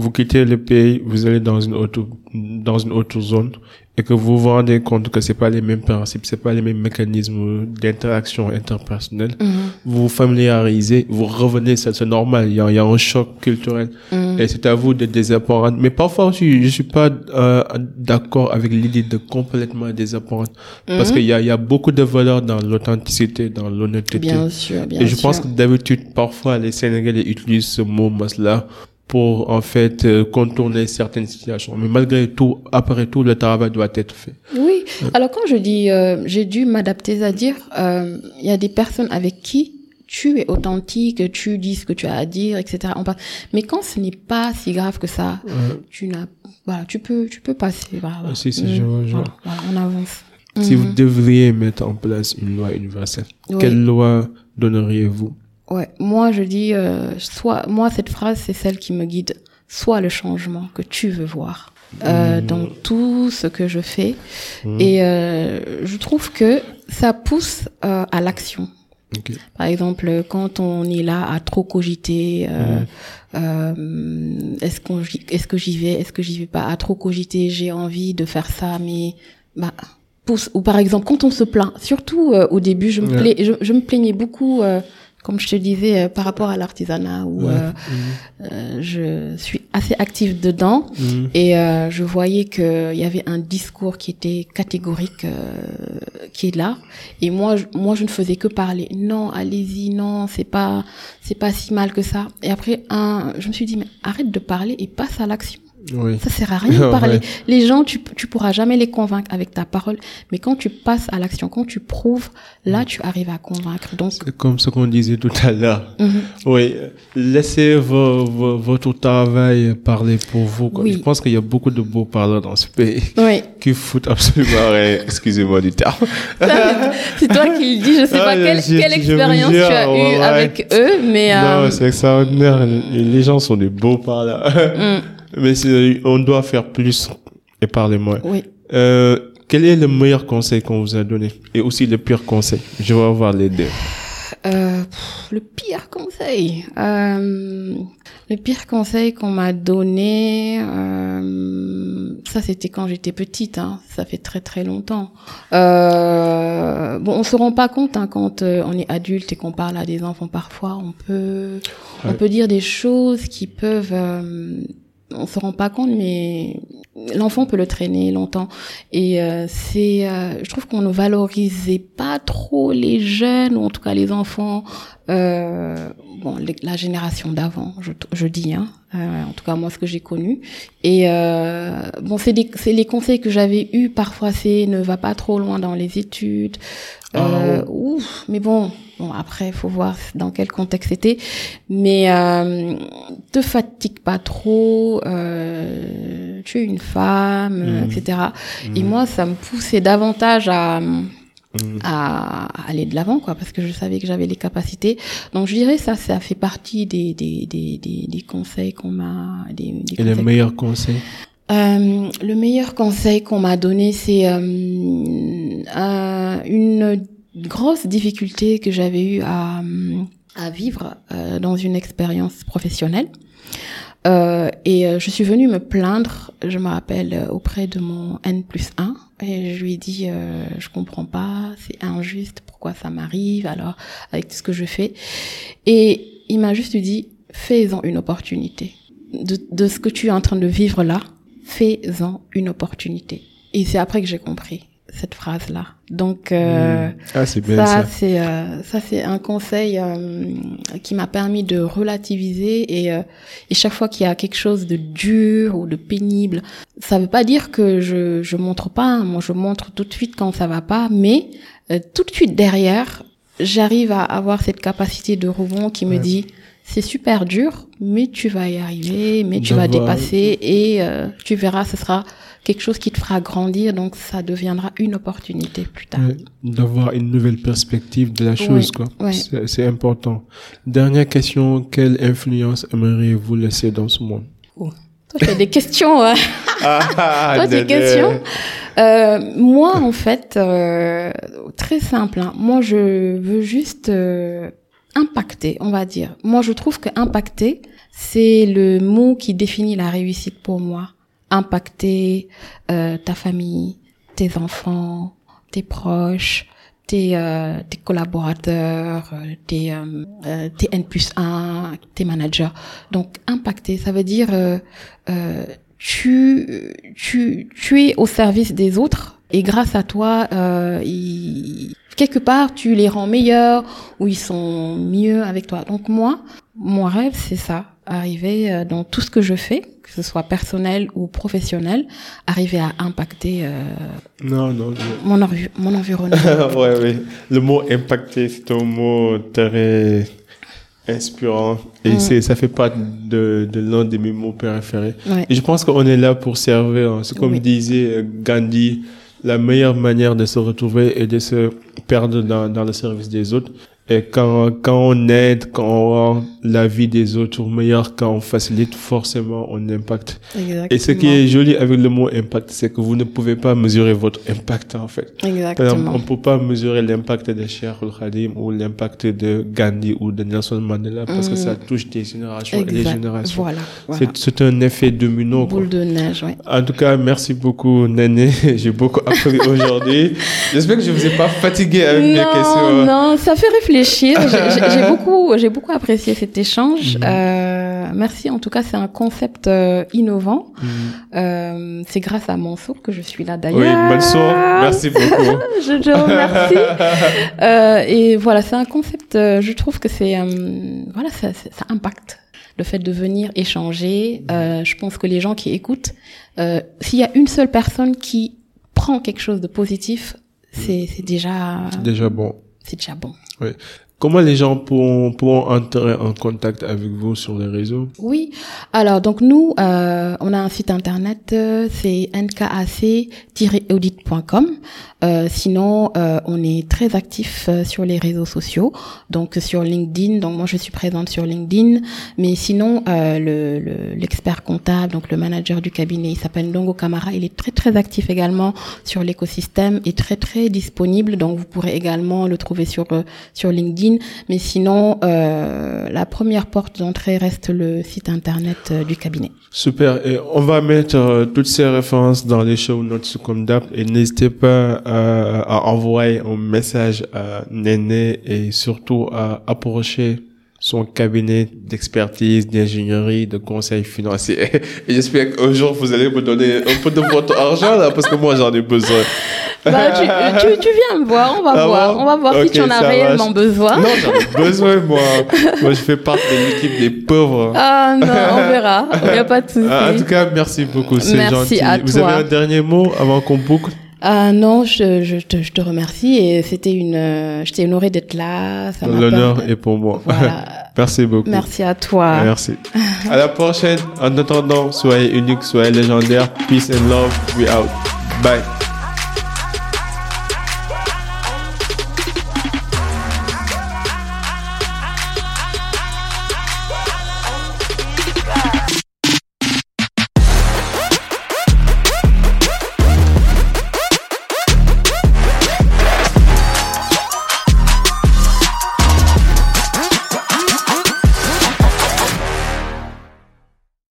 vous quittez le pays, vous allez dans une autre, dans une autre zone, et que vous vous rendez compte que c'est pas les mêmes principes, c'est pas les mêmes mécanismes d'interaction interpersonnelle. Mhm, Vous vous familiarisez, vous revenez, ça, c'est normal. Il y a, il y a un choc culturel. mhm. Et c'est à vous de désapprendre. Mais parfois aussi, je suis pas euh, d'accord avec l'idée de complètement désapprendre. Parce Mhm. qu'il y a, il y a beaucoup de valeurs dans l'authenticité, dans l'honnêteté. Bien sûr, bien Et je sûr. pense que d'habitude, parfois, les Sénégalais utilisent ce mot masla pour, en fait, euh, contourner certaines situations. Mais malgré tout, après tout, le travail doit être fait. Oui. Alors quand je dis euh, j'ai dû m'adapter, c'est-à-dire euh, il y a des personnes avec qui tu es authentique, tu dis ce que tu as à dire, etc. On passe. Mais quand ce n'est pas si grave que ça, tu n'as, voilà, tu peux, tu peux passer. Voilà, voilà. Si, si, Mm, je vois, je voilà, voilà, on avance. Si vous devriez mettre en place une loi universelle, Oui. quelle loi donneriez-vous? Ouais, moi je dis, euh, soit, moi cette phrase c'est celle qui me guide, soit le changement que tu veux voir euh, dans tout ce que je fais, et euh, je trouve que ça pousse euh, à l'action. Ok. Par exemple, quand on est là à trop cogiter, euh, euh, est-ce qu'on, est-ce que j'y vais, est-ce que j'y vais pas, à trop cogiter, j'ai envie de faire ça, mais bah pousse. Ou par exemple, quand on se plaint, surtout euh, au début, je me plais- je, je me plaignais beaucoup. Comme je te disais, euh, par rapport à l'artisanat, où euh, euh, je suis assez active dedans, Mhm. et euh, je voyais qu'il y avait un discours qui était catégorique, euh, qui est là. Et moi, je, moi, je ne faisais que parler. Non, allez-y, non, c'est pas, c'est pas si mal que ça. Et après, un, je me suis dit, mais arrête de parler et passe à l'action. Oui. Ça sert à rien de Ouais. parler. Les gens, tu, tu pourras jamais les convaincre avec ta parole. Mais quand tu passes à l'action, quand tu prouves, là, tu arrives à convaincre. Donc, comme ce qu'on disait tout à l'heure. mhm. Oui, laissez vo- vo- votre travail parler pour vous. Oui. Je pense qu'il y a beaucoup de beaux parleurs dans ce pays oui. qui foutent absolument rien. Excusez-moi du terme. C'est toi qui le dis. Je sais Ah, pas quelle, je- quelle vous expérience jure, tu as ouais, eue ouais. avec eux, mais Non, euh, c'est extraordinaire. Les les gens sont des beaux parleurs. mm, Mais c'est- on doit faire plus et parler moins. oui. Euh, quel est le meilleur conseil qu'on vous a donné? Et aussi le pire conseil? Je vais avoir les deux. Euh, le pire conseil. Euh, le pire conseil qu'on m'a donné, euh, ça c'était quand j'étais petite, hein, ça fait très très longtemps. Euh, bon, on se rend pas compte hein, quand euh, on est adulte et qu'on parle à des enfants. Parfois, on peut, on peut dire des choses qui peuvent. On se rend pas compte, mais l'enfant peut le traîner longtemps. Et euh, c'est, euh, je trouve qu'on ne valorisait pas trop les jeunes, ou en tout cas les enfants, euh, bon, la génération d'avant, je, je dis, hein, euh, en tout cas moi ce que j'ai connu. Et euh, bon, c'est les conseils que j'avais eus parfois, c'est ne va pas trop loin dans les études. Euh, Ah. ouf, mais bon, bon après faut voir dans quel contexte c'était. Mais euh, te fatigue pas trop, euh, tu es une femme, etc. Et moi, ça me poussait davantage à, Mhm. à aller de l'avant, quoi, parce que je savais que j'avais les capacités. Donc, je dirais ça, ça fait partie des des des des, des conseils qu'on m'a, des, des Et le conseils meilleur conseil euh, le meilleur conseil qu'on m'a donné, c'est euh, euh, une grosse difficulté que j'avais eu à, à vivre euh, dans une expérience professionnelle. Euh, et euh, je suis venue me plaindre, je me rappelle, euh, auprès de mon N plus 1. Et je lui ai dit, euh, je comprends pas, c'est injuste, pourquoi ça m'arrive, alors, avec tout ce que je fais. Et il m'a juste dit, fais-en une opportunité. De, de ce que tu es en train de vivre là, fais-en une opportunité. Et c'est après que j'ai compris. Cette phrase là. Donc euh, Hmm. Ah, bien ça, c'est euh, ça c'est un conseil euh, qui m'a permis de relativiser et euh, et chaque fois qu'il y a quelque chose de dur ou de pénible, ça veut pas dire que je je montre pas. hein. Moi, je montre tout de suite quand ça va pas, mais euh, tout de suite derrière, j'arrive à avoir cette capacité de rebond qui me dit c'est super dur, mais tu vas y arriver, mais tu vas dépasser et euh, tu verras, ce sera quelque chose qui te fera grandir, donc ça deviendra une opportunité plus tard. D'avoir une nouvelle perspective de la chose, quoi. ouais. C'est important. Dernière question, quelle influence aimeriez-vous laisser dans ce monde? Toi, tu as des questions. hein. Ah, Toi, tes questions Euh, moi, en fait, euh, très simple. hein. Moi, je veux juste euh, impacter, on va dire. Moi, je trouve que impacter, c'est le mot qui définit la réussite pour moi. Impacter euh, ta famille, tes enfants, tes proches, tes, euh, tes collaborateurs, euh, tes, euh, euh, tes N plus 1, tes managers. Donc, impacter, ça veut dire euh, tu, tu, tu es au service des autres et grâce à toi, ils- quelque part, tu les rends meilleurs ou ils sont mieux avec toi. Donc moi, mon rêve, c'est ça, arriver euh, dans tout ce que je fais, que ce soit personnel ou professionnel, arriver à impacter euh, Non, non. je- mon, envi- mon environnement. ouais, oui. Le mot impacter, c'est un mot très inspirant. Et Mm. c'est, ça fait partie de, de l'un de mes mots préférés. Ouais. Et je pense qu'on est là pour servir. hein. C'est comme Oui. disait euh, Gandhi, la meilleure manière de se retrouver est de se perdre dans, dans le service des autres. Et quand, quand on aide, quand on rend la vie des autres meilleure, quand on facilite, forcément, on impacte. Exactement. Et ce qui est joli avec le mot impact, c'est que vous ne pouvez pas mesurer votre impact, en fait. Exemple, Exactement. on peut pas mesurer l'impact de Cheikh Khadim ou l'impact de Gandhi ou de Nelson Mandela parce que Mm. ça touche des générations et des Exact. générations. Voilà. voilà. C'est, un effet domino. Quoi. Boule de neige, ouais. En tout cas, merci beaucoup, Néné. J'ai beaucoup appris aujourd'hui. J'espère que je vous ai pas fatigué avec mes questions. Non, non, ça fait réfléchir. J'ai- J'ai beaucoup, j'ai beaucoup apprécié cet échange. Mhm. Euh, merci. En tout cas, c'est un concept euh, innovant. Mm. Euh, c'est grâce à Mansour que je suis là d'ailleurs. Oui, Mansour, merci beaucoup. Je te remercie. Euh, et voilà, c'est un concept. euh, je trouve que c'est, euh, voilà, ça, ça, ça impacte le fait de venir échanger. Euh, je pense que les gens qui écoutent, euh, s'il y a une seule personne qui prend quelque chose de positif, c'est c'est déjà, C'est déjà bon. C'est déjà bon. Comment les gens pourront, pourront entrer en contact avec vous sur les réseaux? Oui. Alors donc nous, euh, on a un site internet, euh, c'est nkac-audit.com. Euh, sinon, on est très actif sur les réseaux sociaux, donc sur LinkedIn. Donc moi, je suis présente sur LinkedIn. Mais sinon, le le- l'expert comptable, donc le manager du cabinet, il s'appelle Ndongo Kamara. Il est très très actif également sur l'écosystème et très très disponible. Donc vous pourrez également le trouver sur sur LinkedIn. Mais sinon, euh, la première porte d'entrée reste le site internet euh, du cabinet. Super. Et on va mettre euh, toutes ces références dans les show notes comme d'hab. Et n'hésitez pas à, envoyer un message à Néné et surtout à approcher son cabinet d'expertise, d'ingénierie, de conseil financier. J'espère qu'un jour vous allez me donner un peu de votre argent là parce que moi j'en ai besoin. Bah, tu, tu, tu viens me voir, on va Ah voir. bon On va voir si tu en as réellement besoin. Non, j'en ai besoin moi. Moi je fais partie de l'équipe des pauvres. Ah non, on verra. Il n'y a pas de souci. Ah, en tout cas, merci beaucoup, c'est Merci gentil. à Vous toi. avez un dernier mot avant qu'on boucle? Ah non, je, je, te, je te remercie et c'était une, euh, j'étais honorée d'être là. L'honneur est pour moi. Voilà. Merci beaucoup. Merci à toi. Merci. À la prochaine. En attendant, soyez unique, soyez légendaire. Peace and love. We out. Bye.